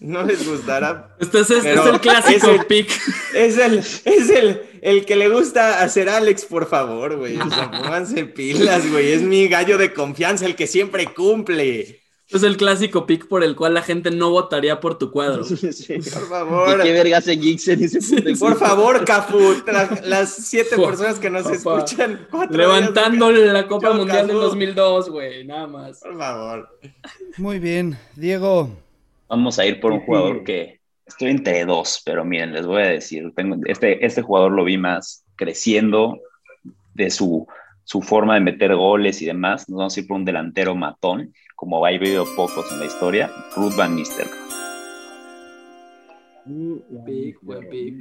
C: No les gustará.
A: Este es, este el clásico
C: es el-
A: pick.
C: Es el, es el, el que le gusta hacer Alex, por favor, güey. O sea, pónganse pilas, güey. Es mi gallo de confianza, el que siempre cumple.
A: Es el clásico pick por el cual la gente no votaría por tu cuadro.
F: Sí.
C: Por
F: ¿Y
C: favor.
F: qué verga hace Geeks en ese puto equipo?
C: Por favor, Cafu, las siete
A: Fua,
C: personas que nos
A: papá.
C: escuchan.
A: Levantándole la Copa
C: Yo,
A: Mundial del
C: Cafú.
A: 2002, güey, nada más.
C: Por favor.
B: Muy bien, Diego.
D: Vamos a ir por un jugador que estoy entre dos, pero miren, les voy a decir, tengo, este, este jugador lo vi más creciendo de su, su forma de meter goles y demás. Nos vamos a ir por un delantero matón, como ha habido pocos en la historia, Ruth Van Nistelrooy.
A: Pick, buen pick.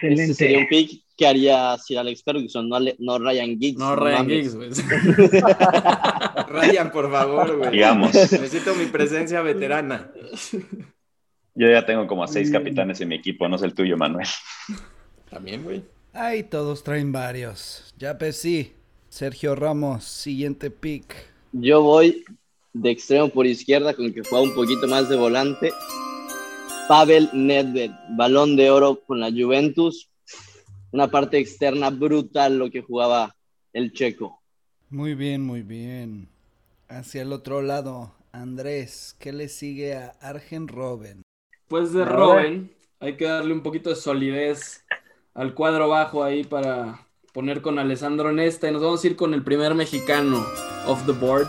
F: Ese
G: Excelente.
F: sería un pick que haría Sir Alex Ferguson, no, no Ryan Giggs.
A: No, Ryan
F: mames.
A: Giggs, güey.
C: Ryan, por favor, güey.
D: Digamos,
C: Necesito mi presencia veterana.
D: yo ya tengo como a seis capitanes en mi equipo, no es el tuyo, Manuel.
C: También, güey.
B: Ay, todos traen varios. Ya pues sí. Sergio Ramos, siguiente pick.
F: Yo voy de extremo por izquierda con que juega un poquito más de volante. Pavel Nedved, balón de oro con la Juventus. Una parte externa brutal lo que jugaba el checo.
B: Muy bien, muy bien. Hacia el otro lado, Andrés, ¿qué le sigue a Argen Robben?
A: Pues de Robin, hay que darle un poquito de solidez al cuadro bajo ahí para poner con Alessandro Nesta. Y nos vamos a ir con el primer mexicano off the board,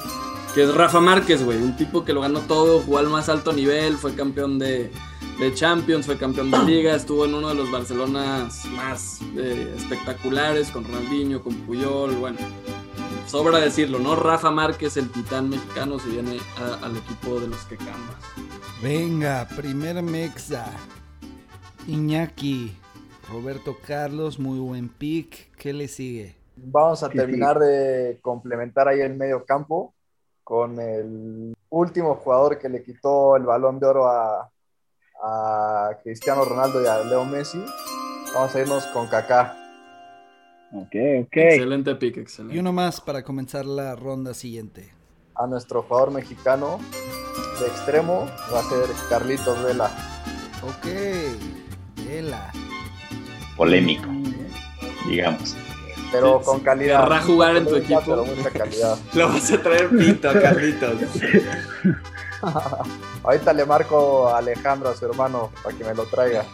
A: que es Rafa Márquez, güey. Un tipo que lo ganó todo, jugó al más alto nivel, fue campeón de, de Champions, fue campeón de Liga, estuvo en uno de los Barcelonas más eh, espectaculares, con Ronaldinho, con Puyol, bueno. Sobra decirlo, ¿no? Rafa Márquez, el titán mexicano, se viene al equipo de los que.
B: Venga, primer mexa. Iñaki, Roberto Carlos, muy buen pick. ¿Qué le sigue?
E: Vamos a terminar de complementar ahí el medio campo con el último jugador que le quitó el balón de oro a, a Cristiano Ronaldo y a Leo Messi. Vamos a irnos con Kaká.
G: Ok, ok.
A: Excelente pick,
B: Y
A: excelente.
B: uno más para comenzar la ronda siguiente.
E: A nuestro jugador mexicano de extremo va a ser Carlitos Vela.
B: Ok, Vela.
D: Polémico,
G: bien.
D: digamos.
E: Pero
A: Sí,
E: con calidad.
A: Querrá jugar en tu equipo.
E: Pero mucha calidad.
C: Lo vas a traer pinto, Carlitos.
E: Ahorita le marco a Alejandro, a su hermano, para que me lo traiga.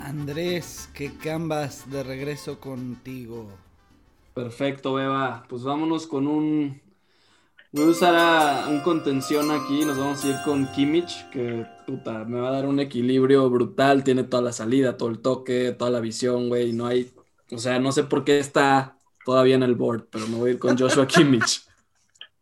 B: Andrés, ¿qué cambas de regreso contigo?
A: Perfecto, Beba. Pues vámonos con un. Voy a usar a- un contención aquí. Nos vamos a ir con Kimmich, que puta, me va a dar un equilibrio brutal. Tiene toda la salida, todo el toque, toda la visión, güey. No hay. O sea, no sé por qué está todavía en el board, pero me voy a ir con Joshua Kimmich.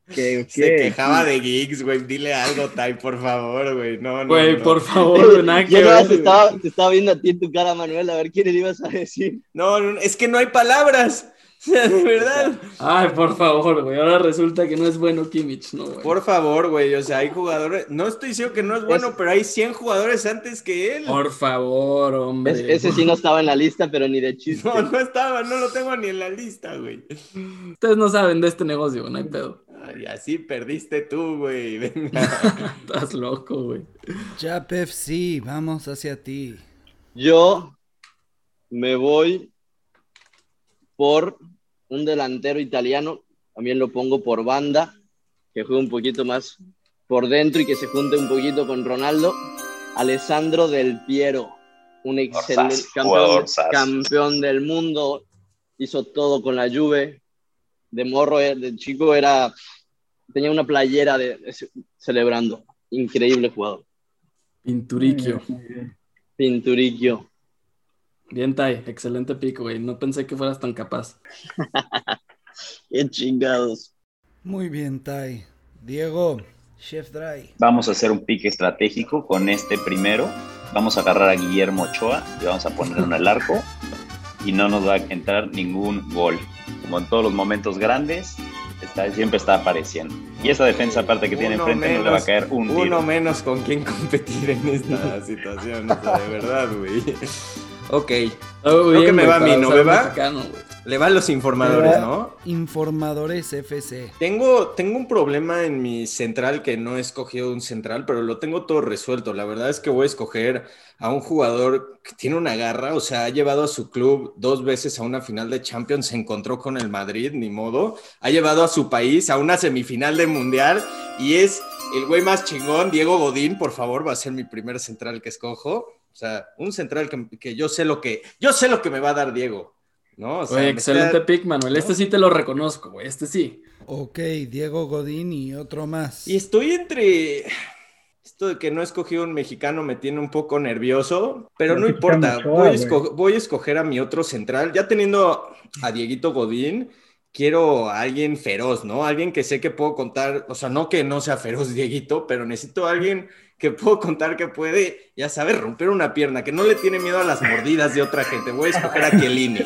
G: Ok, ok.
C: Se quejaba de gigs, güey. Dile algo, Tai, por favor, güey. No, no.
A: Güey,
C: no.
A: por favor, güey, nada que
F: Yo nada
A: ver,
F: más te estaba, te estaba viendo a ti en tu cara, Manuel, a ver quién le ibas a decir.
C: No, no, es que no hay palabras. O sea, de verdad.
A: Ay, por favor, güey. Ahora resulta que no es bueno Kimmich, ¿no, güey?
C: Por favor, güey. O sea, hay jugadores. No estoy diciendo que no es bueno,
F: Es-
C: pero hay 100 jugadores antes que él.
A: Por favor, hombre.
F: Es- ese sí no estaba en la lista, pero ni de chiste.
C: No, no estaba, no lo tengo ni en la lista, güey.
A: Ustedes no saben de este negocio, güey, no hay pedo.
C: Ay, así perdiste tú, güey. Venga.
A: Estás loco, güey.
B: Jap FC, vamos hacia ti.
F: Yo me voy por un delantero italiano, también lo pongo por banda, que juegue un poquito más por dentro y que se junte un poquito con Ronaldo. Alessandro Del Piero, un excelente campeón, campeón del mundo, hizo todo con la Juve. De morro, eh, de chico era tenía una playera de, de- celebrando. Increíble jugador.
G: Bien.
F: Pinturicchio.
A: Bien, Tai, excelente pico, güey. No pensé que fueras tan capaz.
F: Qué chingados.
B: Muy bien, Tai. Diego, Chef Dry.
D: Vamos a hacer un pique estratégico con este primero. Vamos a agarrar a Guillermo Ochoa y vamos a ponerlo en el arco y no nos va a entrar ningún gol. como en todos los momentos grandes, está, siempre está apareciendo. Y esa defensa aparte que tiene
C: Uno
D: enfrente no le va a caer un
C: Uno
D: tiro.
C: menos con quien competir en esta situación, o sea, de verdad, güey. Ok,
A: Creo
C: que me va a mí, ¿no me va?
A: Mexicano,
C: le van los informadores, ¿no?
B: Informadores FC.
C: Tengo, tengo un problema en mi central que no he escogido un central, pero lo tengo todo resuelto. La verdad es que voy a escoger a un jugador que tiene una garra, o sea, ha llevado a su club dos veces a una final de Champions, se encontró con el Madrid, ni modo. Ha llevado a su país a una semifinal de Mundial y es el güey más chingón, Diego Godín, por favor, va a ser mi primer central que escojo. O sea, un central que, que yo sé lo que yo sé lo que me va a dar Diego, ¿no? O sea,
A: excelente
C: está-
A: pick, Manuel. Este sí te lo reconozco, güey. Este sí.
B: Ok, Diego Godín y otro más.
C: Y estoy entre. Esto de que no he escogido un mexicano me tiene un poco nervioso, pero no importa. Voy a, esco- voy a escoger a mi otro central. Ya teniendo a Dieguito Godín, quiero a alguien feroz, ¿no? Alguien que sé que puedo contar, o sea, no que no sea feroz Dieguito, pero necesito a alguien que puedo contar que puede, ya sabes, romper una pierna, que no le tiene miedo a las mordidas de otra gente. Voy a escoger a Chiellini.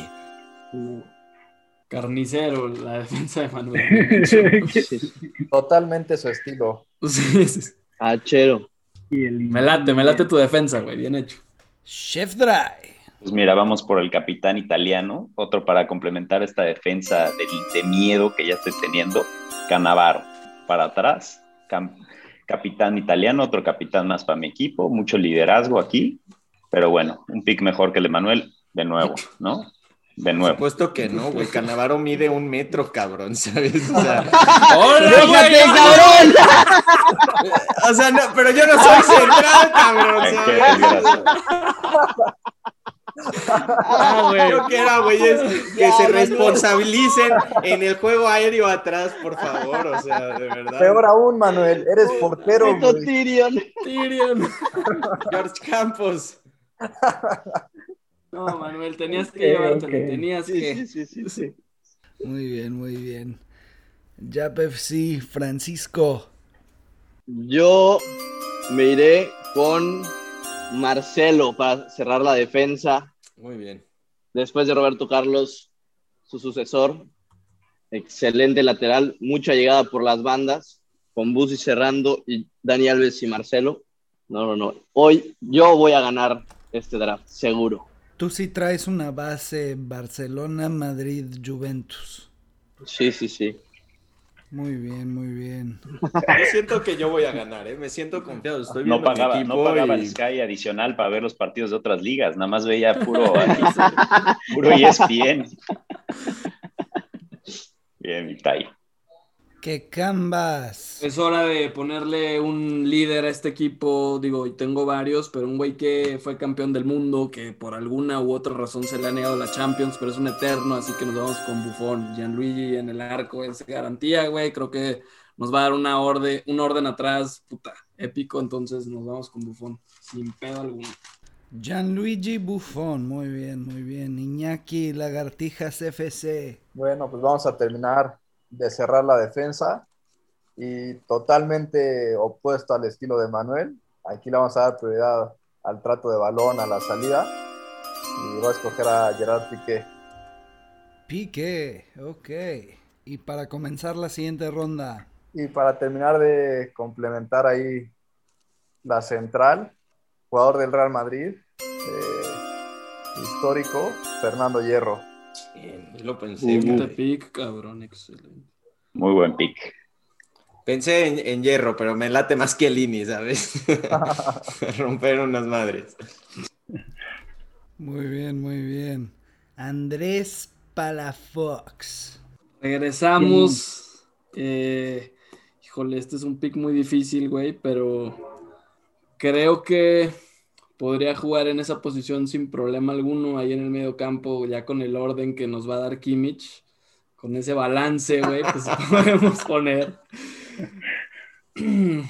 A: Carnicero, la defensa de Manuel.
E: Totalmente su estilo.
A: Sí, sí.
G: Y el-
A: Me late, me late tu defensa, güey. Bien hecho.
B: Chef Dry.
D: Pues mira, vamos por el capitán italiano, otro para complementar esta defensa de, de miedo que ya estoy teniendo. Canavaro, para atrás. Capitán italiano, otro capitán más para mi equipo, mucho liderazgo aquí. Pero bueno, un pick mejor que el de Manuel, de nuevo, ¿no? De
C: Por
D: nuevo.
C: supuesto que no, güey. Canavaro mide un metro, cabrón, ¿sabes? O sea,
A: ¡Hola,
F: ¡Déjate, cabrón!
C: O sea, no, pero yo no soy central, cabrón.
D: Ay, qué
C: ¿sabes?
A: Ah, güey.
C: Yo quiero, güeyes, que
F: Ya,
C: se responsabilicen en el juego aéreo atrás, por favor. O sea, de verdad.
E: Peor aún, Manuel, eres portero, güey.
F: Tyrion.
A: Tyrion.
C: George Campos.
A: No, Manuel, tenías que
G: Ok,
A: llevártelo.
G: ok.
A: Tenías
F: Sí,
A: que.
F: sí, sí, sí, sí.
B: Muy bien, muy bien. Jap FC, Francisco.
F: Yo me iré con Marcelo para cerrar la defensa.
C: Muy bien.
F: Después de Roberto Carlos, su sucesor. Excelente lateral, mucha llegada por las bandas, con Busi cerrando y Dani Alves y Marcelo. No, no, no. Hoy yo voy a ganar este draft, seguro.
B: Tú sí traes una base Barcelona, Madrid, Juventus.
F: Sí, sí, sí.
B: Muy bien, muy bien.
C: Yo siento que yo voy a ganar, ¿eh? Me siento confiado. Estoy
D: No
C: mi
D: pagaba, no pagaba
C: y-
D: el Sky adicional para ver los partidos de otras ligas, nada más veía puro, puro ESPN. Bien, Itai.
B: ¡Qué cambas!
A: Es hora de ponerle un líder a este equipo. Digo, y tengo varios, pero un güey que fue campeón del mundo, que por alguna u otra razón se le ha negado la Champions, pero es un eterno, así que nos vamos con Buffon. Gianluigi en el arco es garantía, güey. Creo que nos va a dar una orden, un orden atrás, puta, épico. Entonces nos vamos con Buffon, sin pedo alguno.
B: Gianluigi Buffon, muy bien, muy bien. Iñaki Lagartijas FC.
E: Bueno, pues vamos a terminar de cerrar la defensa y totalmente opuesto al estilo de Manuel. Aquí le vamos a dar prioridad al trato de balón, a la salida y voy a escoger a Gerard Piqué.
B: Pique, ok. Y para comenzar la siguiente ronda,
E: Y para terminar de complementar ahí la central, jugador del Real Madrid, eh, histórico, Fernando Hierro.
C: Bien, lo pensé. Fíjate.
A: pick, cabrón, excelente.
D: Muy buen pick.
C: Pensé en, en hierro, pero me late más que Lini, ¿sabes? Romper unas madres.
B: muy bien, muy bien. Andrés Palafox.
A: Regresamos. Eh, híjole, este es un pick muy difícil, güey, pero creo que podría jugar en esa posición sin problema alguno ahí en el medio campo, ya con el orden que nos va a dar Kimmich, con ese balance, güey, pues podemos poner.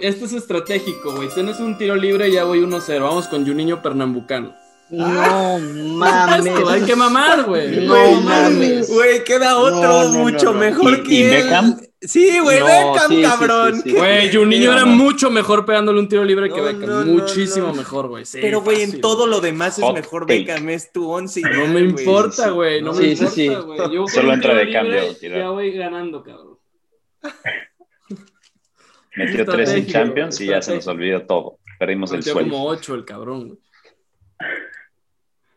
A: Este es estratégico, güey. Tienes un tiro libre y ya voy 1-0. Vamos con Juninho Pernambucano.
F: No mames.
A: Esto, hay que mamar, güey.
F: No
C: Güey,
F: mames.
C: Güey, queda otro
F: No, no,
C: mucho
F: no, no.
C: mejor
D: ¿Y-
C: que
D: y
C: él.
D: Beckham?
C: Sí, güey,
F: No,
C: Beckham,
F: sí,
C: cabrón.
F: sí, sí.
C: ¿Qué
A: Güey, Juninho
C: digo?
A: era mucho mejor pegándole un tiro libre que Beckham.
C: no,
A: Muchísimo
C: no.
A: mejor, güey. Sí,
C: Pero, güey, en todo lo demás es
D: Hot
C: mejor
D: take.
C: Beckham, es tu once. y
A: No me importa, güey. No me
F: Sí, sí,
A: importa,
F: sí.
A: güey. Yo
D: Solo
A: un
D: entra de cambio.
A: Ya voy ganando, cabrón.
D: Metió tres en Champions y ya se nos olvidó todo. Perdimos el
A: Metió
D: sueldo.
A: como 8 el cabrón. güey.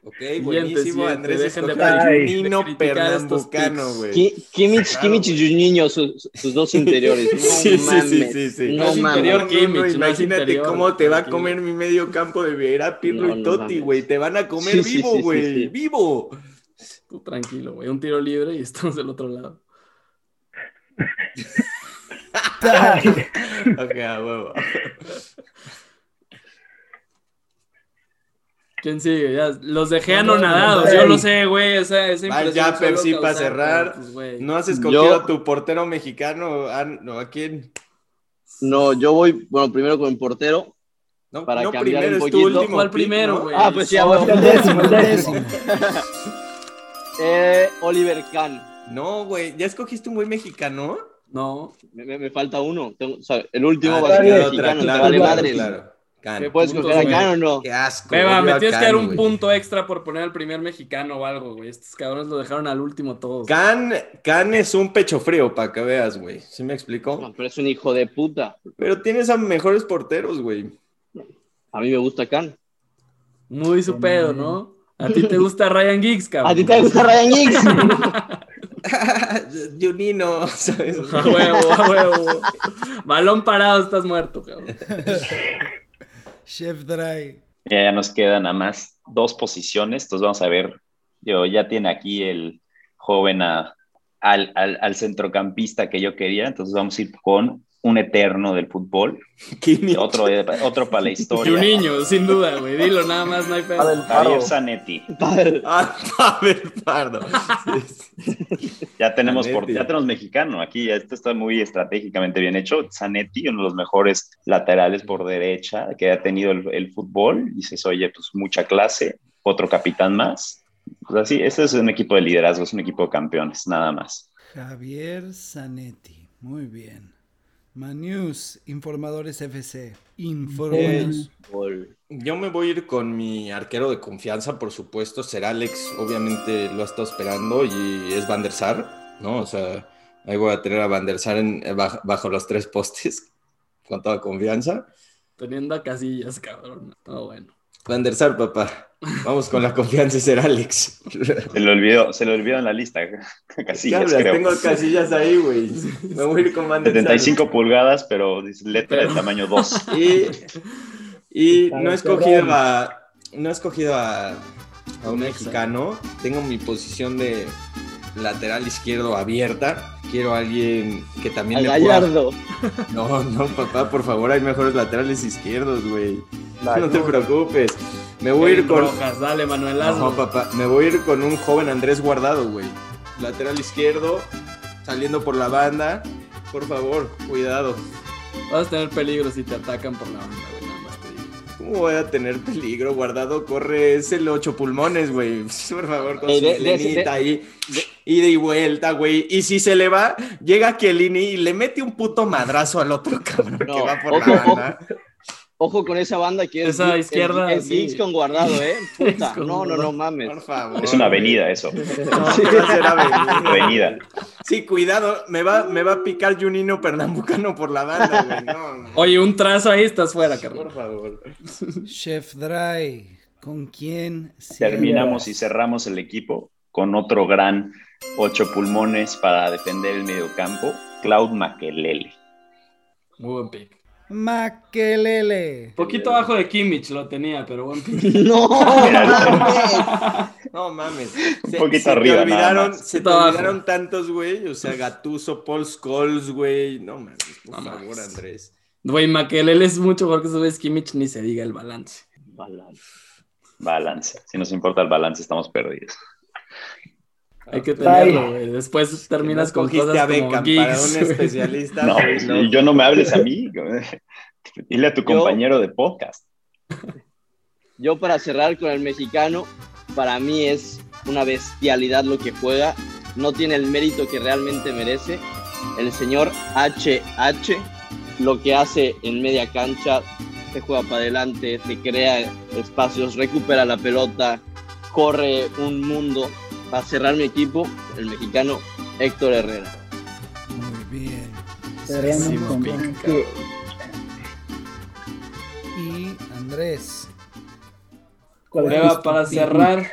C: Ok, buenísimo.
A: siguiente,
C: Andrés
A: dejen de
C: Juninho
A: estos
C: Pernambucano, güey.
F: Ki- Kimmich,
C: Claro,
F: Kimmich y. Juninho, sus, sus dos interiores. No
C: Sí, sí,
F: mames.
C: sí, sí, sí.
F: No
A: Es
F: mames.
A: interior.
C: No,
A: Kimmich,
C: no,
A: no es
C: imagínate
A: interior,
C: cómo te va a comer mi medio campo de Vieira, Pirlo
F: No,
C: y Totti, güey. Te van a comer
F: Sí,
C: vivo,
F: sí, sí,
C: güey.
F: sí.
C: Vivo.
A: Tú tranquilo, güey. Un tiro libre y estamos del otro lado.
C: Ok, a huevo.
A: ¿Quién sigue? Ya, los dejé
B: No, no,
A: anonadados.
B: no,
A: Yo
B: no.
A: lo sé, güey. Esa
C: Va,
A: impresión
C: ya, Pepsi, para cerrar.
A: pues.
C: ¿No has escogido
F: Yo-
C: a tu portero mexicano? Ah, no, ¿A quién?
F: No, yo voy, bueno, primero con el portero.
C: No,
F: Para
C: no
F: cambiar
C: primero
F: un
C: es tu
F: poquito.
C: último.
A: ¿Cuál
C: pick,
A: primero,
C: ¿no?
A: güey?
F: Ah, pues ya,
A: Solo-
F: bueno.
G: El décimo, el décimo.
F: Eh, Oliver Kahn.
C: No, güey. ¿Ya escogiste un güey mexicano?
A: No.
F: Me, me- me falta uno. Tengo- o sea, el último
C: Ah,
F: va a ser mexicano.
C: otra,
F: te vale
G: claro,
F: madres.
C: claro. Can.
A: Qué
F: ¿Puedes
A: puntos,
F: coger a. Kahn o no?
C: Qué asco.
A: Beba, me
C: a
A: tienes que
C: Can,
A: dar un
C: güey.
A: punto extra por poner al primer mexicano o algo, güey. Estos cabrones lo dejaron al último todos.
C: Can, Can es un pecho frío, para que veas, güey. ¿Sí me explicó?
F: No, pero es un hijo de puta.
C: Pero tienes a mejores porteros, güey.
F: A mí me gusta Kahn.
A: Muy su pedo, ¿no? A ti te gusta Ryan Giggs, cabrón.
F: ¿A ti te gusta Ryan Giggs?
C: Junino, ¿sabes?
A: A huevo, a huevo. Balón parado, estás muerto, cabrón.
B: Chef Dry.
D: Ya, ya nos quedan nada más dos posiciones. Entonces vamos a ver. Yo, ya tiene aquí el joven al, al- al centrocampista que yo quería. Entonces vamos a ir con un eterno del fútbol. Otro, eh, otro para la
A: Y
D: historia.
A: un niño, sin duda, güey. Dilo nada más, no hay pedo.
D: Javier. Zanetti.
C: Ah, Pavel Pardo.
D: Ya tenemos, por,
C: Zanetti.
D: ya tenemos mexicano. Aquí esto está muy estratégicamente bien hecho. Zanetti, uno de los mejores laterales por derecha que ha tenido el, el fútbol. Dices, oye, pues mucha clase. Otro capitán más. Pues así, este es un equipo de liderazgo, es un equipo de campeones, nada más.
B: Javier Zanetti. Muy bien. Manus, Informadores FC. Infórmanos.
F: Gol.
C: Yo me voy a ir con mi arquero de confianza, por supuesto. Será Alex, obviamente lo ha estado esperando y es Van der Sar, ¿no? O sea, ahí voy a tener a Van der Sar en- bajo, bajo los tres postes, con toda confianza.
A: Teniendo a casillas, cabrón. No, bueno.
C: Van der Sar, papá. Vamos con la confianza y ser Alex.
D: Se le olvidó, se le olvidó en la lista. Casi,
C: ¿Qué hablas?
D: creo.
C: Tengo casillas ahí, güey. Me voy a ir con Van der Sar.
D: 75 pulgadas, pero dice letra
A: Pero-
D: de tamaño 2.
C: Y, no he escogido a, no he escogido a, a un mexicano. Tengo mi posición de lateral izquierdo abierta. Quiero a alguien que también
F: A
C: le pueda...
F: Gallardo.
C: No, no, papá, por favor, hay mejores laterales izquierdos, güey. No te preocupes. Me voy a ir con...
A: Rojas, dale, Manuel
C: No, papá, me voy a ir con un joven Andrés Guardado, güey. Lateral izquierdo, saliendo por la banda. Por favor, cuidado.
A: Vas a tener peligro si te atacan por la banda, güey. Nada más te digo.
C: ¿Cómo voy a tener peligro? Guardado corre, es el ocho pulmones, güey. Por favor, con
F: Eh,
C: su
F: de- de-
C: melenita
F: de-
C: ahí. Ida y vuelta, güey. Y si se le va, llega Chiellini y le mete un puto madrazo al otro cabrón que va por
F: ojo,
C: la banda.
F: Ojo con esa banda que es
A: Esa izquierda,
F: Es, es
A: sí.
F: Con guardado, ¿eh? Puta.
A: con
F: No, no, no mames.
C: Por favor.
D: Es una avenida eso.
C: No, que va a ser avenida.
D: Avenida.
C: Sí, cuidado, me va, me va a picar Junino Pernambucano por la banda, güey. No, no.
A: Oye, un trazo ahí estás fuera, carnal.
C: por favor.
B: Chef Dry. ¿Con quién?
D: Terminamos y cerramos el equipo con otro gran ocho pulmones para defender el mediocampo, Cloud Makelele.
A: Muy buen pick.
B: Makelele.
A: Poquito abajo de Kimmich lo tenía, pero buen pick.
F: No, mames.
C: No mames.
D: Un poquito
C: se
D: arriba,
C: Te
D: nada
C: olvidaron,
D: más.
C: se te olvidaron tantos, güey. O sea, Gatuso, Paul Scholes, güey. No mames, por
A: No
C: favor,
A: mames.
C: Andrés.
A: Güey, Makelele es mucho mejor que su vez Kimmich, ni se diga el balance.
D: Balance. Si nos importa el balance, estamos perdidos.
A: Hay que tenerlo, güey. Después terminas
C: No
A: con cosas
C: a
A: como
C: para un especialista.
D: No,
C: güey, no.
D: y yo no me hables a mí. Dile a tu
F: Yo-
D: compañero de podcast.
F: Yo para cerrar con el mexicano, para mí es una bestialidad lo que juega. No tiene el mérito que realmente merece, el señor HH, lo que hace en media cancha, se juega para adelante, se crea espacios, recupera la pelota, corre un mundo. Va a cerrar mi equipo, el mexicano Héctor Herrera.
B: Muy bien.
G: Cerramos que-
B: Y Andrés.
G: ¿cuál es
A: Prueba para
G: pick?
A: cerrar.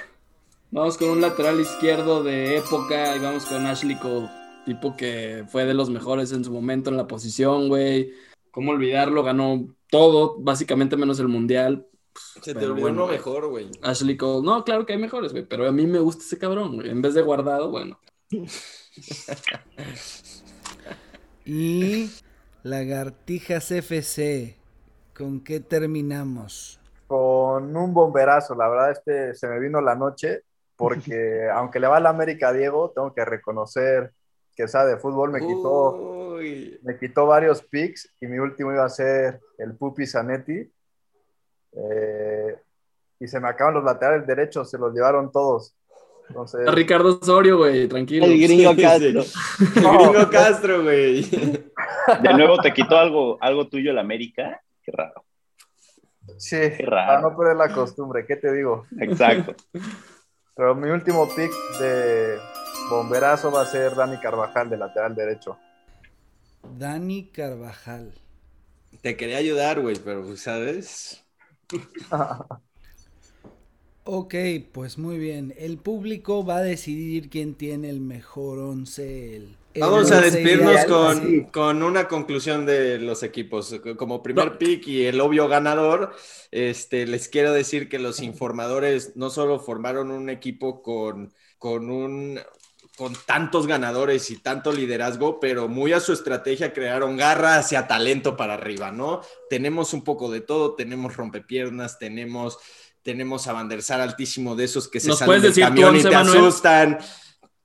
A: Vamos con un lateral izquierdo de época y vamos con Ashley Cole, tipo que fue de los mejores en su momento en la posición, güey. ¿Cómo olvidarlo? Ganó todo, básicamente menos el mundial.
C: Se te olvidó
A: bueno,
C: uno mejor, güey.
A: Ashley Cole, no, claro que hay mejores, güey, pero a mí me gusta ese cabrón, güey. En vez de guardado, bueno.
B: Y Lagartijas FC. ¿Con qué terminamos?
E: Con un bomberazo, la verdad, este se me vino la noche, porque aunque le va a la América a Diego, tengo que reconocer que sabe de fútbol, me quitó,
C: Uy.
E: me quitó varios picks y mi último iba a ser el Pupi Zanetti. Eh, y se me acaban los laterales derechos, se los llevaron todos. Entonces,
A: A Ricardo Osorio, güey, tranquilo.
F: El gringo
C: Sí,
F: Castro.
C: sí. El gringo Castro, güey.
D: De nuevo te quitó algo, algo tuyo el América. Qué raro.
E: sí,
D: raro.
E: para no perder la costumbre, ¿qué te digo?
D: Exacto.
E: Pero mi último pick de bomberazo va a ser Dani Carvajal, de lateral derecho.
B: Dani Carvajal.
C: Te quería ayudar, güey, pero, ¿sabes?
B: Ok, pues muy bien. El público va a decidir quién tiene el mejor once. el- el
C: Vamos a despedirnos
B: ideal,
C: con, con una conclusión de los equipos. Como primer pick y el obvio ganador, este, les quiero decir que los informadores no solo formaron un equipo con, con un con tantos ganadores y tanto liderazgo, pero muy a su estrategia crearon garra hacia talento para arriba, ¿no? Tenemos un poco de todo, tenemos rompepiernas, tenemos, tenemos a Van der Sar altísimo de esos que se
A: ¿Nos
C: salen
A: puedes
C: del
A: decir
C: camión y
A: once,
C: te
A: Manuel?
C: asustan.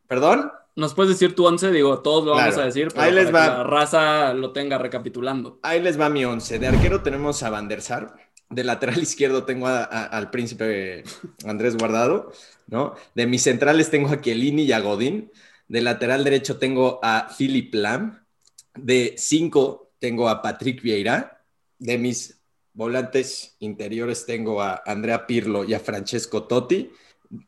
C: ¿Perdón?
A: ¿Nos puedes decir tu once? Digo, todos lo vamos a decir, pero
C: Ahí les
A: para que
C: va.
A: la raza lo tenga recapitulando.
C: Ahí les va mi once. De arquero tenemos a Van der Sar. De lateral izquierdo tengo a- al príncipe Andrés Guardado, ¿no? De mis centrales tengo a Chiellini y a Godín. De lateral derecho tengo a Philip Lam. De cinco tengo a Patrick Vieira. De mis volantes interiores tengo a Andrea Pirlo y a Francesco Totti.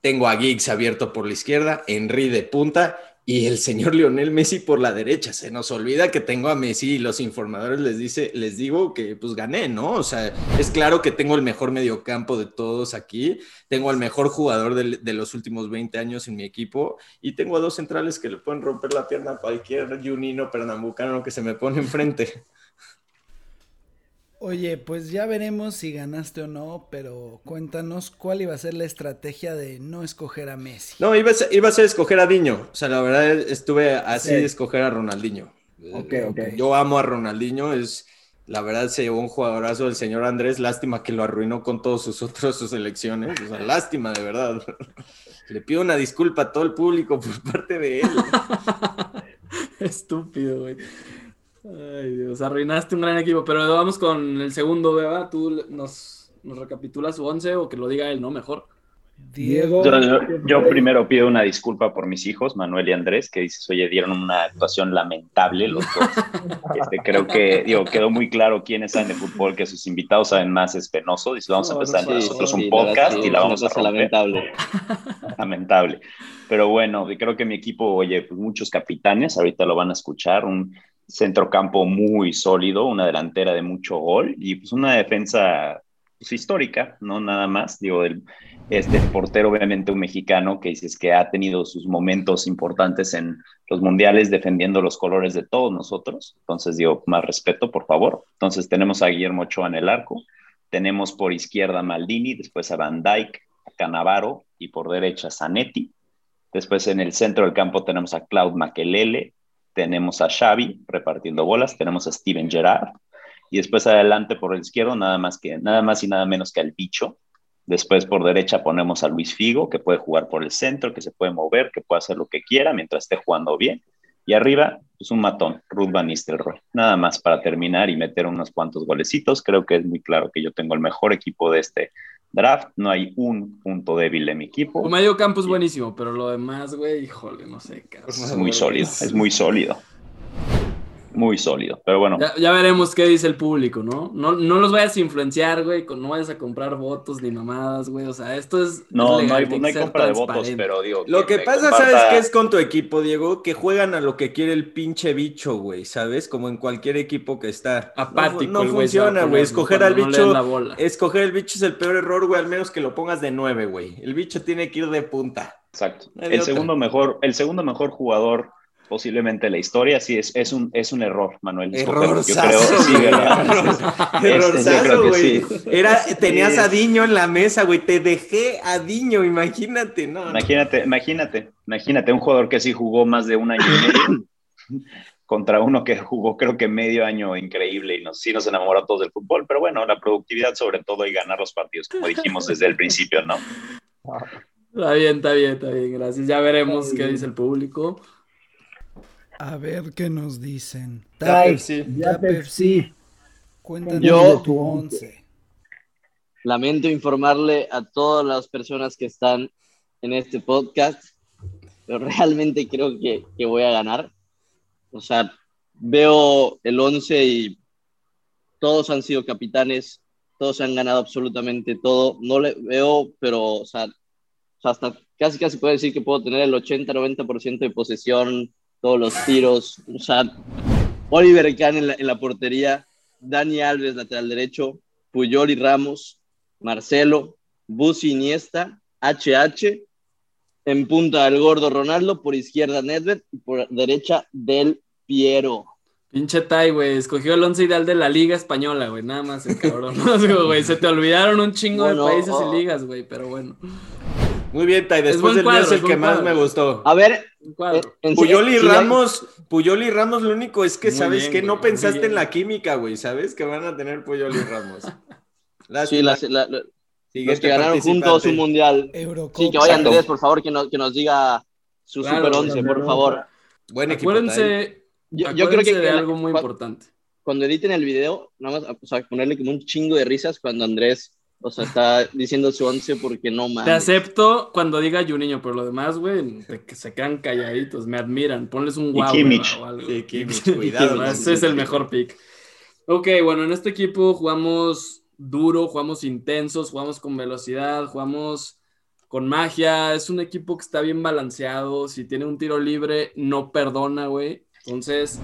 C: Tengo a Giggs abierto por la izquierda, Henry de punta y el señor Lionel Messi por la derecha. Se nos olvida que tengo a Messi y los informadores les dice, les digo que pues gané, ¿no? O sea, es claro que tengo el mejor mediocampo de todos aquí, tengo al mejor jugador de, de los últimos 20 años en mi equipo y tengo a dos centrales que le pueden romper la pierna a cualquier Junino pernambucano que se me pone enfrente.
B: Oye, pues ya veremos si ganaste o no, pero cuéntanos cuál iba a ser la estrategia de no escoger a Messi.
C: No, iba a ser, iba a ser escoger a Diño. O sea, la verdad estuve así de escoger a Ronaldinho.
G: Ok, ok.
C: Yo amo a Ronaldinho, es la verdad se llevó un jugadorazo el señor Andrés, lástima que lo arruinó con todos sus otros sus elecciones, o sea, lástima de verdad. Le pido una disculpa a todo el público por parte de él.
A: Estúpido, güey. Ay, Dios, arruinaste un gran equipo. Pero vamos con el segundo, Beba. ¿Tú nos, nos recapitulas su once o que lo diga él, no? Mejor.
B: Diego,
D: Yo, yo- yo primero pido una disculpa por mis hijos, Manuel y Andrés, que dices, oye, dieron una actuación lamentable los dos. Este, creo que, digo, quedó muy claro quiénes saben de fútbol, que sus invitados saben más, es penoso. Dice, vamos a
A: No,
D: empezar
A: no,
D: nosotros
A: sí,
D: un podcast
F: sí,
D: y la vamos a romper.
F: lamentable.
D: lamentable. Pero bueno, creo que mi equipo, oye, pues muchos capitanes, ahorita lo van a escuchar, un centrocampo muy sólido, una delantera de mucho gol y pues una defensa pues, histórica, no nada más, digo, el, este portero obviamente un mexicano que dices que ha tenido sus momentos importantes en los mundiales defendiendo los colores de todos nosotros, entonces digo, más respeto, por favor. Entonces tenemos a Guillermo Ochoa en el arco, tenemos por izquierda a Maldini, después a Van Dijk, a Canavaro y por derecha a Zanetti. Después en el centro del campo tenemos a Claude Makelele, tenemos a Xavi repartiendo bolas, tenemos a Steven Gerrard y después adelante por el izquierdo nada más que nada más y nada menos que al bicho. Después por derecha ponemos a Luis Figo, que puede jugar por el centro, que se puede mover, que puede hacer lo que quiera mientras esté jugando bien. Y arriba, pues un matón, Ruth Van Nistelrooy. Nada más para terminar y meter unos cuantos golecitos. Creo que es muy claro que yo tengo el mejor equipo de este draft. No hay un punto débil de mi equipo.
A: Tu medio campo es buenísimo, pero lo demás, güey, híjole, no sé, cabrón.
D: Es muy sólido, es muy sólido. Muy sólido. Pero bueno,
A: Ya, ya veremos qué dice el público, ¿no? No, no los vayas a influenciar, güey, con, no vayas a comprar votos ni mamadas, güey. O sea, esto es.
D: no,
A: es
D: no hay,
A: legal,
D: no hay
A: que ser
D: compra de votos, pero digo.
C: Lo que pasa,
D: comparta-
C: ¿sabes qué es con tu equipo, Diego? Que juegan a lo que quiere el pinche bicho, güey, ¿sabes? Como en cualquier equipo que está. No
A: Apático,
C: No, funciona, güey.
A: ¿no?
C: Escoger al
A: no
C: bicho.
A: den la bola.
C: escoger el bicho es el peor error, güey, al menos que lo pongas de nueve, güey. El bicho tiene que ir de punta.
D: Exacto.
C: No hay
D: El
C: otra.
D: segundo mejor, el segundo mejor jugador posiblemente la historia, sí, es, es, un, es un error, Manuel. escogerlo. Yo creo, sí.
C: Error-
D: Este, yo creo que
C: güey.
D: sí.
C: Era, tenías
D: Sí.
C: a Diño en la mesa, güey. Te dejé a Diño, imagínate, no.
D: Imagínate, imagínate, imagínate un jugador que sí jugó más de un año y medio contra uno que jugó creo que medio año increíble y nos, sí nos enamoró a todos del fútbol, pero bueno, la productividad sobre todo y ganar los partidos, como dijimos desde el principio, ¿no?
A: Está bien, está bien, está bien, gracias. Ya veremos qué dice el público.
B: A ver qué nos dicen.
E: Ya,
G: Trae,
E: Pepsi.
G: ya Pepsi.
B: Cuéntanos
F: Yo-
B: de tu once.
F: Lamento informarle a todas las personas que están en este podcast, pero realmente creo que, que voy a ganar. O sea, veo el 11 y todos han sido capitanes, todos han ganado absolutamente todo. No le veo, pero, o sea, o sea, hasta casi casi puedo decir que puedo tener el 80-90% de posesión, todos los tiros. O sea, Oliver Kahn en la, en la portería, Dani Alves, lateral derecho, Puyol y Ramos, Marcelo, Busi Iniesta, HH, en punta del gordo Ronaldo, por izquierda Nedved y por derecha Del Piero.
A: Pinche Tai, güey, escogió el once ideal de la Liga Española, güey, nada más el cabrón. Güey, se te olvidaron un chingo
F: Bueno,
A: de países
F: oh.
A: y ligas, güey, pero bueno.
C: Muy bien, Tai.
A: Es
C: Después del mío
A: cuadro,
C: es el que más me gustó.
F: A ver, eh,
C: Puyol y Ramos, Puyol y Ramos, lo único es que
A: Muy
C: sabes
A: bien,
C: que no
A: güey,
C: pensaste en la química, güey. Sabes que van a tener Puyol y Ramos.
F: Sí, las- la- la- los que ganaron juntos un mundial.
B: Eurocopa.
F: Sí, que vaya. Andrés, por favor, que nos, que nos diga su
A: Claro,
F: super once, por favor.
C: Buen equipo.
A: Acuérdense,
F: Yo, yo creo que
A: de algo muy importante.
F: cuando editen el video, nada más o sea, ponerle como un chingo de risas cuando Andrés, o sea, está diciendo su once porque no
A: Te
F: mames.
A: acepto cuando diga Juninho, pero lo demás, güey, que se quedan calladitos, me admiran. Ponles un guau
D: Kimmich.
A: o algo.
C: Sí, Kimmich, cuidado
A: Ese es el
C: Kimmich.
A: mejor pick. Ok, bueno, en este equipo jugamos duro, jugamos intensos, jugamos con velocidad, jugamos con magia. Es un equipo que está bien balanceado. Si tiene un tiro libre, no perdona, güey. Entonces,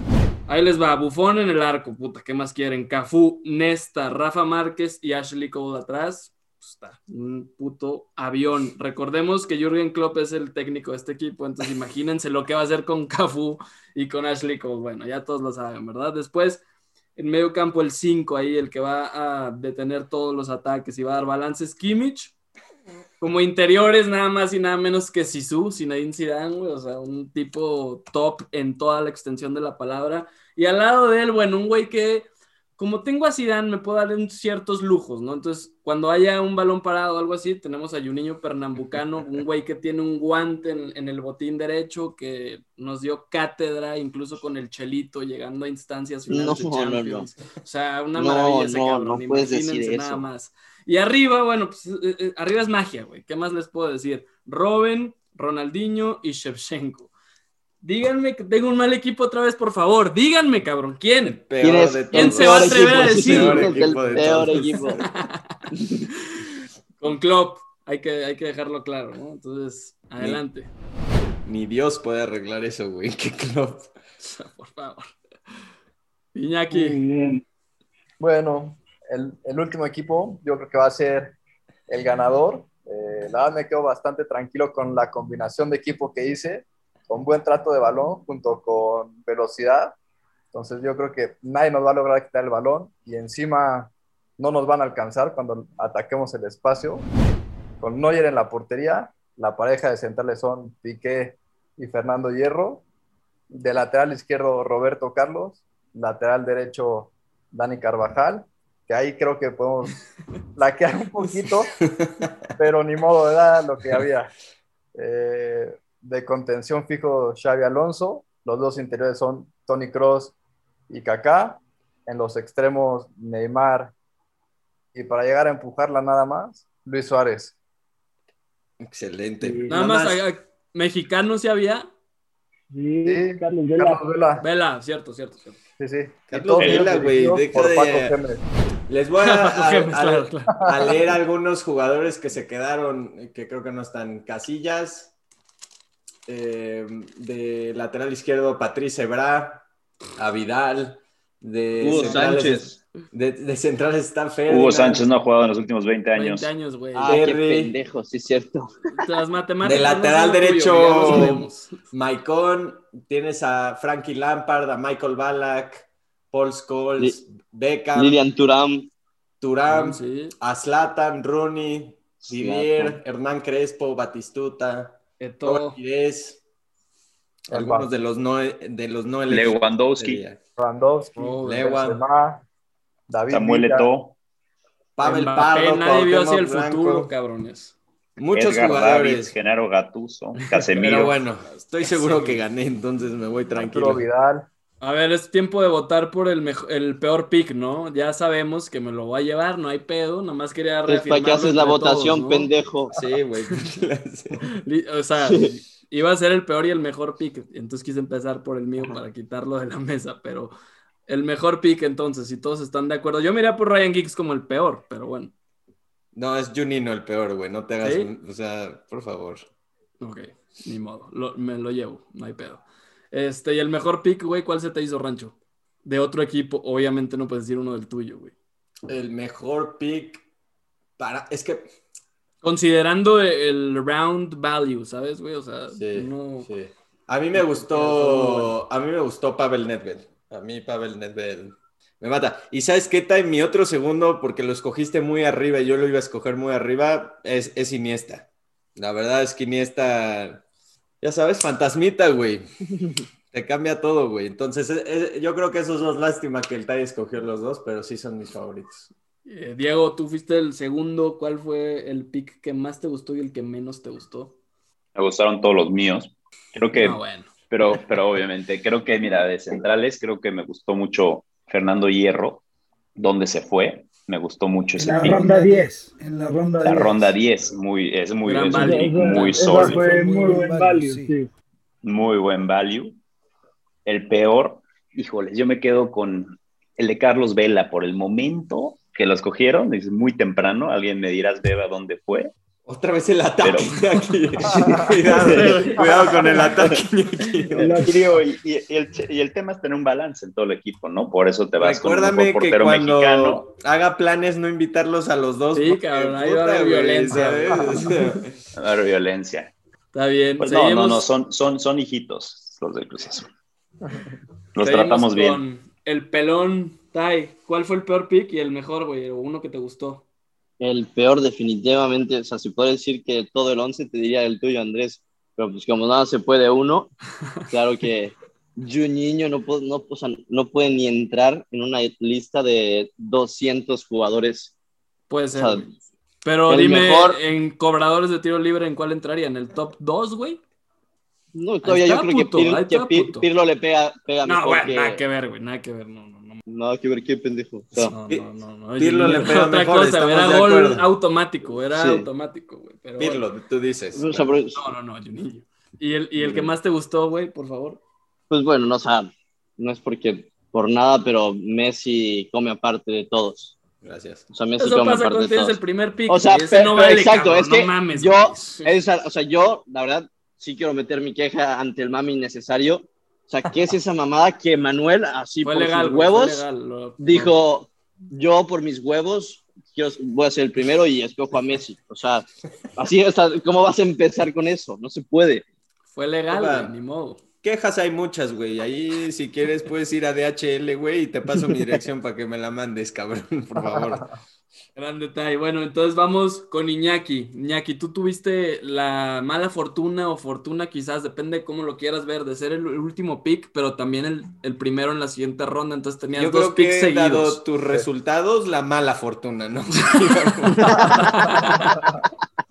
A: ahí les va. Bufón en el arco, puta, ¿qué más quieren? Cafú, Nesta, Rafa Márquez y Ashley Cole atrás. Pues está un puto avión. Recordemos que Jürgen Klopp es el técnico de este equipo, entonces imagínense lo que va a hacer con Cafú y con Ashley Cole. Bueno, ya todos lo saben, ¿verdad? Después, en medio campo, el 5 ahí, el que va a detener todos los ataques y va a dar balances, Kimmich. Como interiores, nada más y nada menos que Sisu, Zinedine Zidane, güey, o sea, un tipo top en toda la extensión de la palabra. Y al lado de él, bueno, un güey que, como tengo a Zidane, me puedo dar un ciertos lujos, ¿no? Entonces, cuando haya un balón parado o algo así, tenemos a Juninho Pernambucano, un güey que tiene un guante en, en el botín derecho, que nos dio cátedra, incluso con el Chelito, llegando a instancias finales
F: No,
A: de
F: no, no.
A: Champions. O sea, una
F: No,
A: maravilla ese
F: no,
A: cabrón,
F: no puedes decir
A: imagínense
F: eso.
A: nada más. Y arriba, bueno, pues eh, eh, arriba es magia, güey. ¿Qué más les puedo decir? Robin, Ronaldinho y Shevchenko. Díganme que tengo un mal equipo otra vez, por favor. Díganme, cabrón. ¿Quién?
C: Peor
F: ¿Quién es
C: de
A: ¿Quién se va a
F: peor
A: atrever a decir?
C: Peor
F: ¿Quién es el
C: equipo de
F: peor equipo?
A: Con Klopp. Hay que, hay que dejarlo claro, ¿no? Entonces, adelante.
C: Ni Dios puede arreglar eso, güey. Qué club.
A: Por favor.
G: Muy
A: Iñaki.
G: bien.
E: Bueno, el, el último equipo yo creo que va a ser el ganador. Eh, la verdad me quedo bastante tranquilo con la combinación de equipo que hice, con buen trato de balón junto con velocidad. Entonces yo creo que nadie nos va a lograr quitar el balón y encima no nos van a alcanzar cuando ataquemos el espacio. Con Neuer en la portería, la pareja de centrales son Piqué y Fernando Hierro. De lateral izquierdo, Roberto Carlos. Lateral derecho, Dani Carvajal. Que ahí creo que podemos laquear un poquito, pero ni modo, era lo que había. Eh, de contención fijo, Xavi Alonso. Los dos interiores son Tony Cross y Kaká. En los extremos, Neymar. Y para llegar a empujarla nada más, Luis Suárez.
C: Excelente.
A: Nada más, mexicano si había.
G: Sí,
E: Sí,
G: Carlos Vela.
E: Carlos Vela.
A: Vela, cierto, cierto, cierto.
E: Sí, sí.
C: Carlos Vela, güey,
E: por
C: de-
E: Paco Gémez.
C: Les voy a, a- leer algunos jugadores que se quedaron, que creo que no están. Casillas, eh, de lateral izquierdo, Patrice Ebra, a Vidal, de
F: Hugo
C: centrales-
F: Sánchez.
C: De, de centrales está Ferdinand.
D: Hugo Sánchez no ha jugado en los últimos 20 años.
A: 20 años, güey.
F: Ah, qué pendejo, sí es cierto.
A: Las matemáticas.
C: De lateral derecho. Maicon, tienes a Frankie Lampard, a Michael Ballack, Paul Scholes, Beckham,
F: Lilian Turam.
C: Turam,
A: Sí.
C: a Zlatan, Rooney, Didier. Hernán Crespo, Batistuta,
A: Eto'o.
C: Pires, algunos de los no, de los no elegidos.
D: Lewandowski,
E: Randowski,
A: Oh,
E: David
D: Samuel. Eto'o,
C: Pavel Pardo,
A: nadie vio hacia el futuro, cabrones.
C: muchos
D: Edgar
C: jugadores.
D: Genaro Gattuso,
C: Pero
D: Casemiro.
C: bueno, estoy seguro que gané, entonces me voy
E: Arturo
C: tranquilo.
E: Vidal.
A: A ver, es tiempo de votar por el, mejo- el peor pick, ¿no? Ya sabemos que me lo voy a llevar, no hay pedo. Nada más quería
F: Es para que haces la votación,
A: todos, ¿no?
F: pendejo.
C: Sí, güey.
A: O sea, iba a ser el peor y el mejor pick. Entonces quise empezar por el mío para quitarlo de la mesa. Pero el mejor pick, entonces, si todos están de acuerdo. Yo miré por Ryan Giggs como el peor, pero bueno.
C: No, es Junino el peor, güey. No te hagas
A: ¿Sí?
C: un- O sea, por favor.
A: Ok, ni modo. Lo- me lo llevo, no hay pedo. Este, y el mejor pick, güey, ¿cuál se te hizo, Rancho? De otro equipo, obviamente no puedes decir uno del tuyo, güey.
C: El mejor pick para. Es que.
A: Considerando el round value, ¿sabes, güey? O sea,
C: Sí,
A: no...
C: sí. A mí me gustó. A mí me gustó Pavel Nedved. A mí Pavel Nedved me mata. Y sabes qué, Tai? Mi otro segundo, porque lo escogiste muy arriba y yo lo iba a escoger muy arriba, es, es Iniesta. La verdad es que Iniesta. Ya sabes, fantasmita, güey. Te cambia todo, güey. Entonces, eh, eh, yo creo que esos dos, lástima que el Tai escogió los dos, pero sí son mis favoritos.
A: Eh, Diego, tú fuiste el segundo. ¿Cuál fue el pick que más te gustó y el que menos te gustó?
D: Me gustaron todos los míos. Creo que,
A: Ah, bueno.
D: pero, pero obviamente, creo que, mira, de centrales, creo que me gustó mucho Fernando Hierro, donde se fue. Me gustó mucho
G: En
D: ese
G: la
D: pick.
G: ronda 10. En la ronda
D: La
G: 10.
D: ronda 10, muy, es muy, es
A: value.
D: pick
G: Esa-
D: muy sólido,
G: fue
B: Muy
G: muy
B: buen value,
G: value,
B: sí.
G: sí.
D: muy buen value. El peor, híjoles, yo me quedo con el de Carlos Vela por el momento que lo escogieron, es muy temprano, alguien me dirás, Beba, dónde fue.
C: Otra vez el ataque
D: Pero-
C: aquí. cuidado, cuidado con el ataque aquí.
D: Y, el, y el tema es tener un balance en todo el equipo, ¿no? Por eso te vas con un
C: Recuérdame que cuando
D: mexicano.
C: haga planes no invitarlos a los dos.
A: Sí, cabrón, ahí va a haber violencia.
C: sea,
D: a dar violencia.
A: Está bien.
D: Pues no, no, no, son, son, son hijitos los del Cruz Azul. Los tratamos bien.
A: con El pelón, Tai. ¿Cuál fue el peor pick y el mejor, güey? O uno que te gustó.
F: El peor definitivamente, o sea, si puedo decir que todo el 11 te diría el tuyo, Andrés, pero pues como nada se puede uno, claro que Juninho no, pu- no, o sea, no puede ni entrar en una lista de 200 jugadores.
A: Puede ser.
F: O sea,
A: güey. Pero dime,
F: mejor-
A: en cobradores de tiro libre, ¿en cuál entraría? ¿En el top 2, güey?
F: No, todavía yo creo
A: puto,
F: que, Pir-
A: ahí
F: que. Pirlo le pega, pega
A: No,
F: mejor que...
A: nada que ver, güey, nada que ver, no, no, no.
F: Nada que ver, qué pendejo. O sea,
A: No, no, no, no.
C: Pirlo le pega
A: Otra
C: mejor,
A: cosa, era gol automático, era
F: Sí.
A: automático, güey. pero bueno.
C: Pirlo, tú dices.
F: pero-
A: No, no, no, Juninho. ¿Y el, y el que más te gustó, güey, por favor?
F: pues bueno, no, o sea, no es porque por nada, pero Messi come aparte de todos.
C: Gracias.
F: O sea, Messi
A: Eso
F: come
A: pasa
F: aparte
A: cuando
F: de
A: tienes
F: todos.
A: el primer pick.
F: O sea,
A: güey, ese
F: pe-
A: no
F: pero
A: vale,
F: exacto,
A: cabrón,
F: es que
A: no mames,
F: yo, esa- o sea, yo, la verdad, sí quiero meter mi queja ante el mami innecesario. O sea, ¿qué es esa mamada que Manuel, así
A: Fue
F: por
A: legal,
F: sus huevos,
A: legal, lo-
F: dijo, yo por mis huevos quiero- voy a ser el primero y escojo a Messi? O sea, así, o sea, ¿cómo vas a empezar con eso? No se puede.
A: Fue legal,
C: Opa.
A: güey, ni modo.
C: Quejas hay muchas, güey. Ahí, si quieres, puedes ir a DHL, güey, y te paso mi dirección para que me la mandes, cabrón, por favor.
A: Gran detalle. Bueno, entonces vamos con Iñaki. Iñaki, tú tuviste la mala fortuna o fortuna, quizás, depende de cómo lo quieras ver, de ser el último pick, pero también el, el primero en la siguiente ronda. Entonces tenías
C: Yo
A: dos
C: creo
A: picks
C: que, dado
A: seguidos.
C: tus resultados, la mala fortuna, ¿no?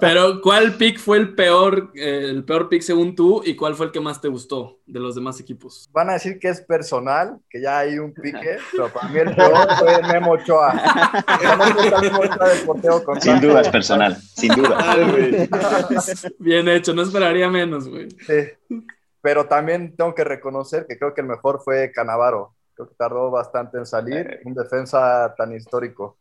A: Pero, ¿cuál pick fue el peor, eh, el peor pick según tú y cuál fue el que más te gustó de los demás equipos?
E: Van a decir que es personal, que ya hay un pique, pero para mí el peor fue Memo Ochoa.
D: Sin duda es personal, sin duda.
A: Bien hecho, no esperaría menos, güey.
E: Sí. pero también tengo que reconocer que creo que el mejor fue Canavaro. Creo que tardó bastante en salir,
D: Eh.
E: un defensa tan histórico.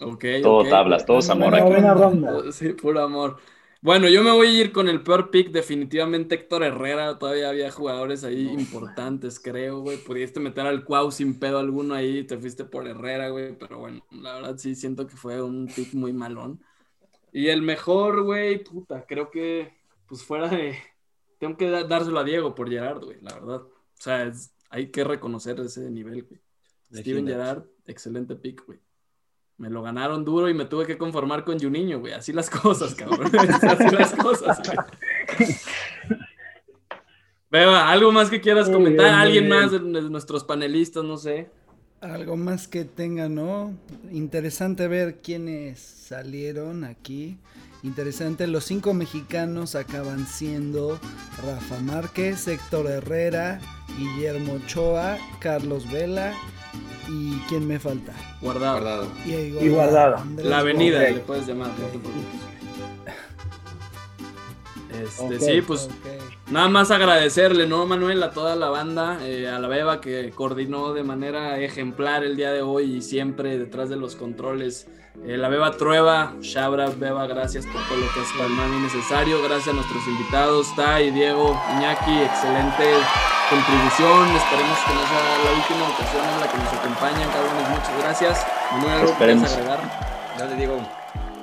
A: Ok,
D: Todo tablas, todos amor
G: Buena,
D: aquí.
G: buena ronda.
A: Sí, puro amor. Bueno, yo me voy a ir con el peor pick, definitivamente Héctor Herrera. Todavía había jugadores ahí importantes, creo, güey. Pudiste meter al Cuau sin pedo alguno ahí, te fuiste por Herrera, güey. Pero bueno, la verdad sí siento que fue un pick muy malón. Y el mejor, güey, puta, creo que, pues fuera de. Tengo que dárselo a Diego por Gerard, güey, la verdad. O sea, es- hay que reconocer ese nivel, güey. Steven. Gerrard, excelente pick, güey. Me lo ganaron duro y me tuve que conformar con Juninho, güey. Así las cosas, cabrón. Así las cosas, güey. Beba, ¿algo más que quieras comentar? ¿Alguien más de nuestros panelistas? No sé.
B: Algo más que tenga, ¿no? Interesante ver quiénes salieron aquí. Interesante, los cinco mexicanos acaban siendo Rafa Márquez, Héctor Herrera, Guillermo Ochoa, Carlos Vela y ¿quién me falta?
A: Guardado.
C: Guardado.
B: Diego
G: Y Guardado.
A: La avenida, le puedes llamar. no te preocupes. Este,
G: Ok,
A: sí, pues
B: Ok.
A: Nada más agradecerle, ¿no, Manuel? A toda la banda, eh, a la Beba que coordinó de manera ejemplar el día de hoy y siempre detrás de los controles. Eh, la Beba Trueba, Shabra, Beba, gracias por todo lo que has para mami necesario. Gracias a nuestros invitados, Tai, Diego, Iñaki, excelente contribución. Esperemos que no sea la última ocasión en la que nos acompañan, cabrones. Muchas gracias. Manuel, ¿algo que agregar?
C: Ya le digo,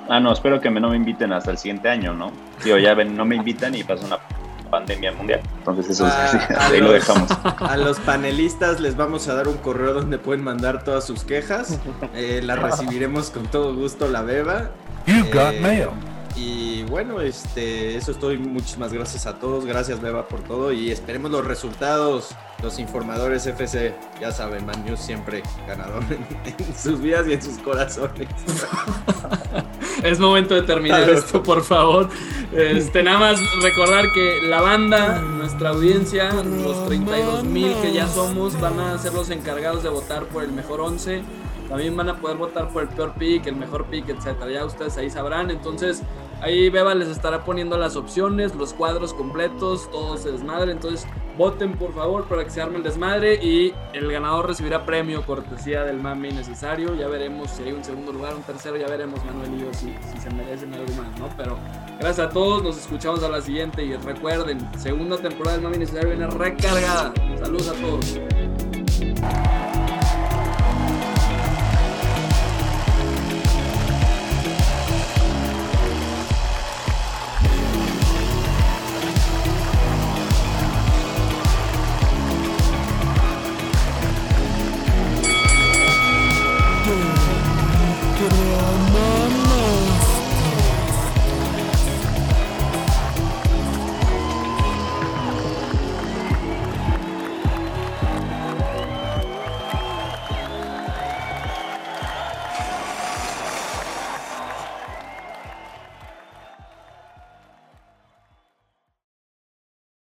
D: Ah, no, espero que me, no me inviten hasta el siguiente año, ¿no? Digo, ya ven, no me invitan y pasa una pandemia mundial. Entonces eso
C: Ah,
D: sí,
C: a
D: ahí lo
C: los-
D: dejamos.
C: a los panelistas les vamos a dar un correo donde pueden mandar todas sus quejas. Eh, las recibiremos con todo gusto la beba.
H: You've got
C: Eh,
H: mail.
C: Y bueno, este, eso estoy. Muchísimas gracias a todos. Gracias, Beba, por todo. Y esperemos los resultados. Los informadores FC, ya saben, Man News siempre ganador en, en sus vidas y en sus corazones.
A: Es momento de terminar esto, por favor. Este, nada más recordar que la banda, nuestra audiencia, los 32 mil que ya somos, van a ser los encargados de votar por el mejor 11. También van a poder votar por el peor pick, el mejor pick, etcétera. Ya ustedes ahí sabrán. Entonces, ahí Beba les estará poniendo las opciones, los cuadros completos, todo se desmadre. Entonces, voten por favor para que se arme el desmadre y el ganador recibirá premio cortesía del mami necesario. Ya veremos si hay un segundo lugar, un tercero, ya veremos Manuel y yo si, si se merecen algo más, ¿no? Pero gracias a todos, nos escuchamos a la siguiente y recuerden, segunda temporada del mami necesario viene recargada. Saludos a todos.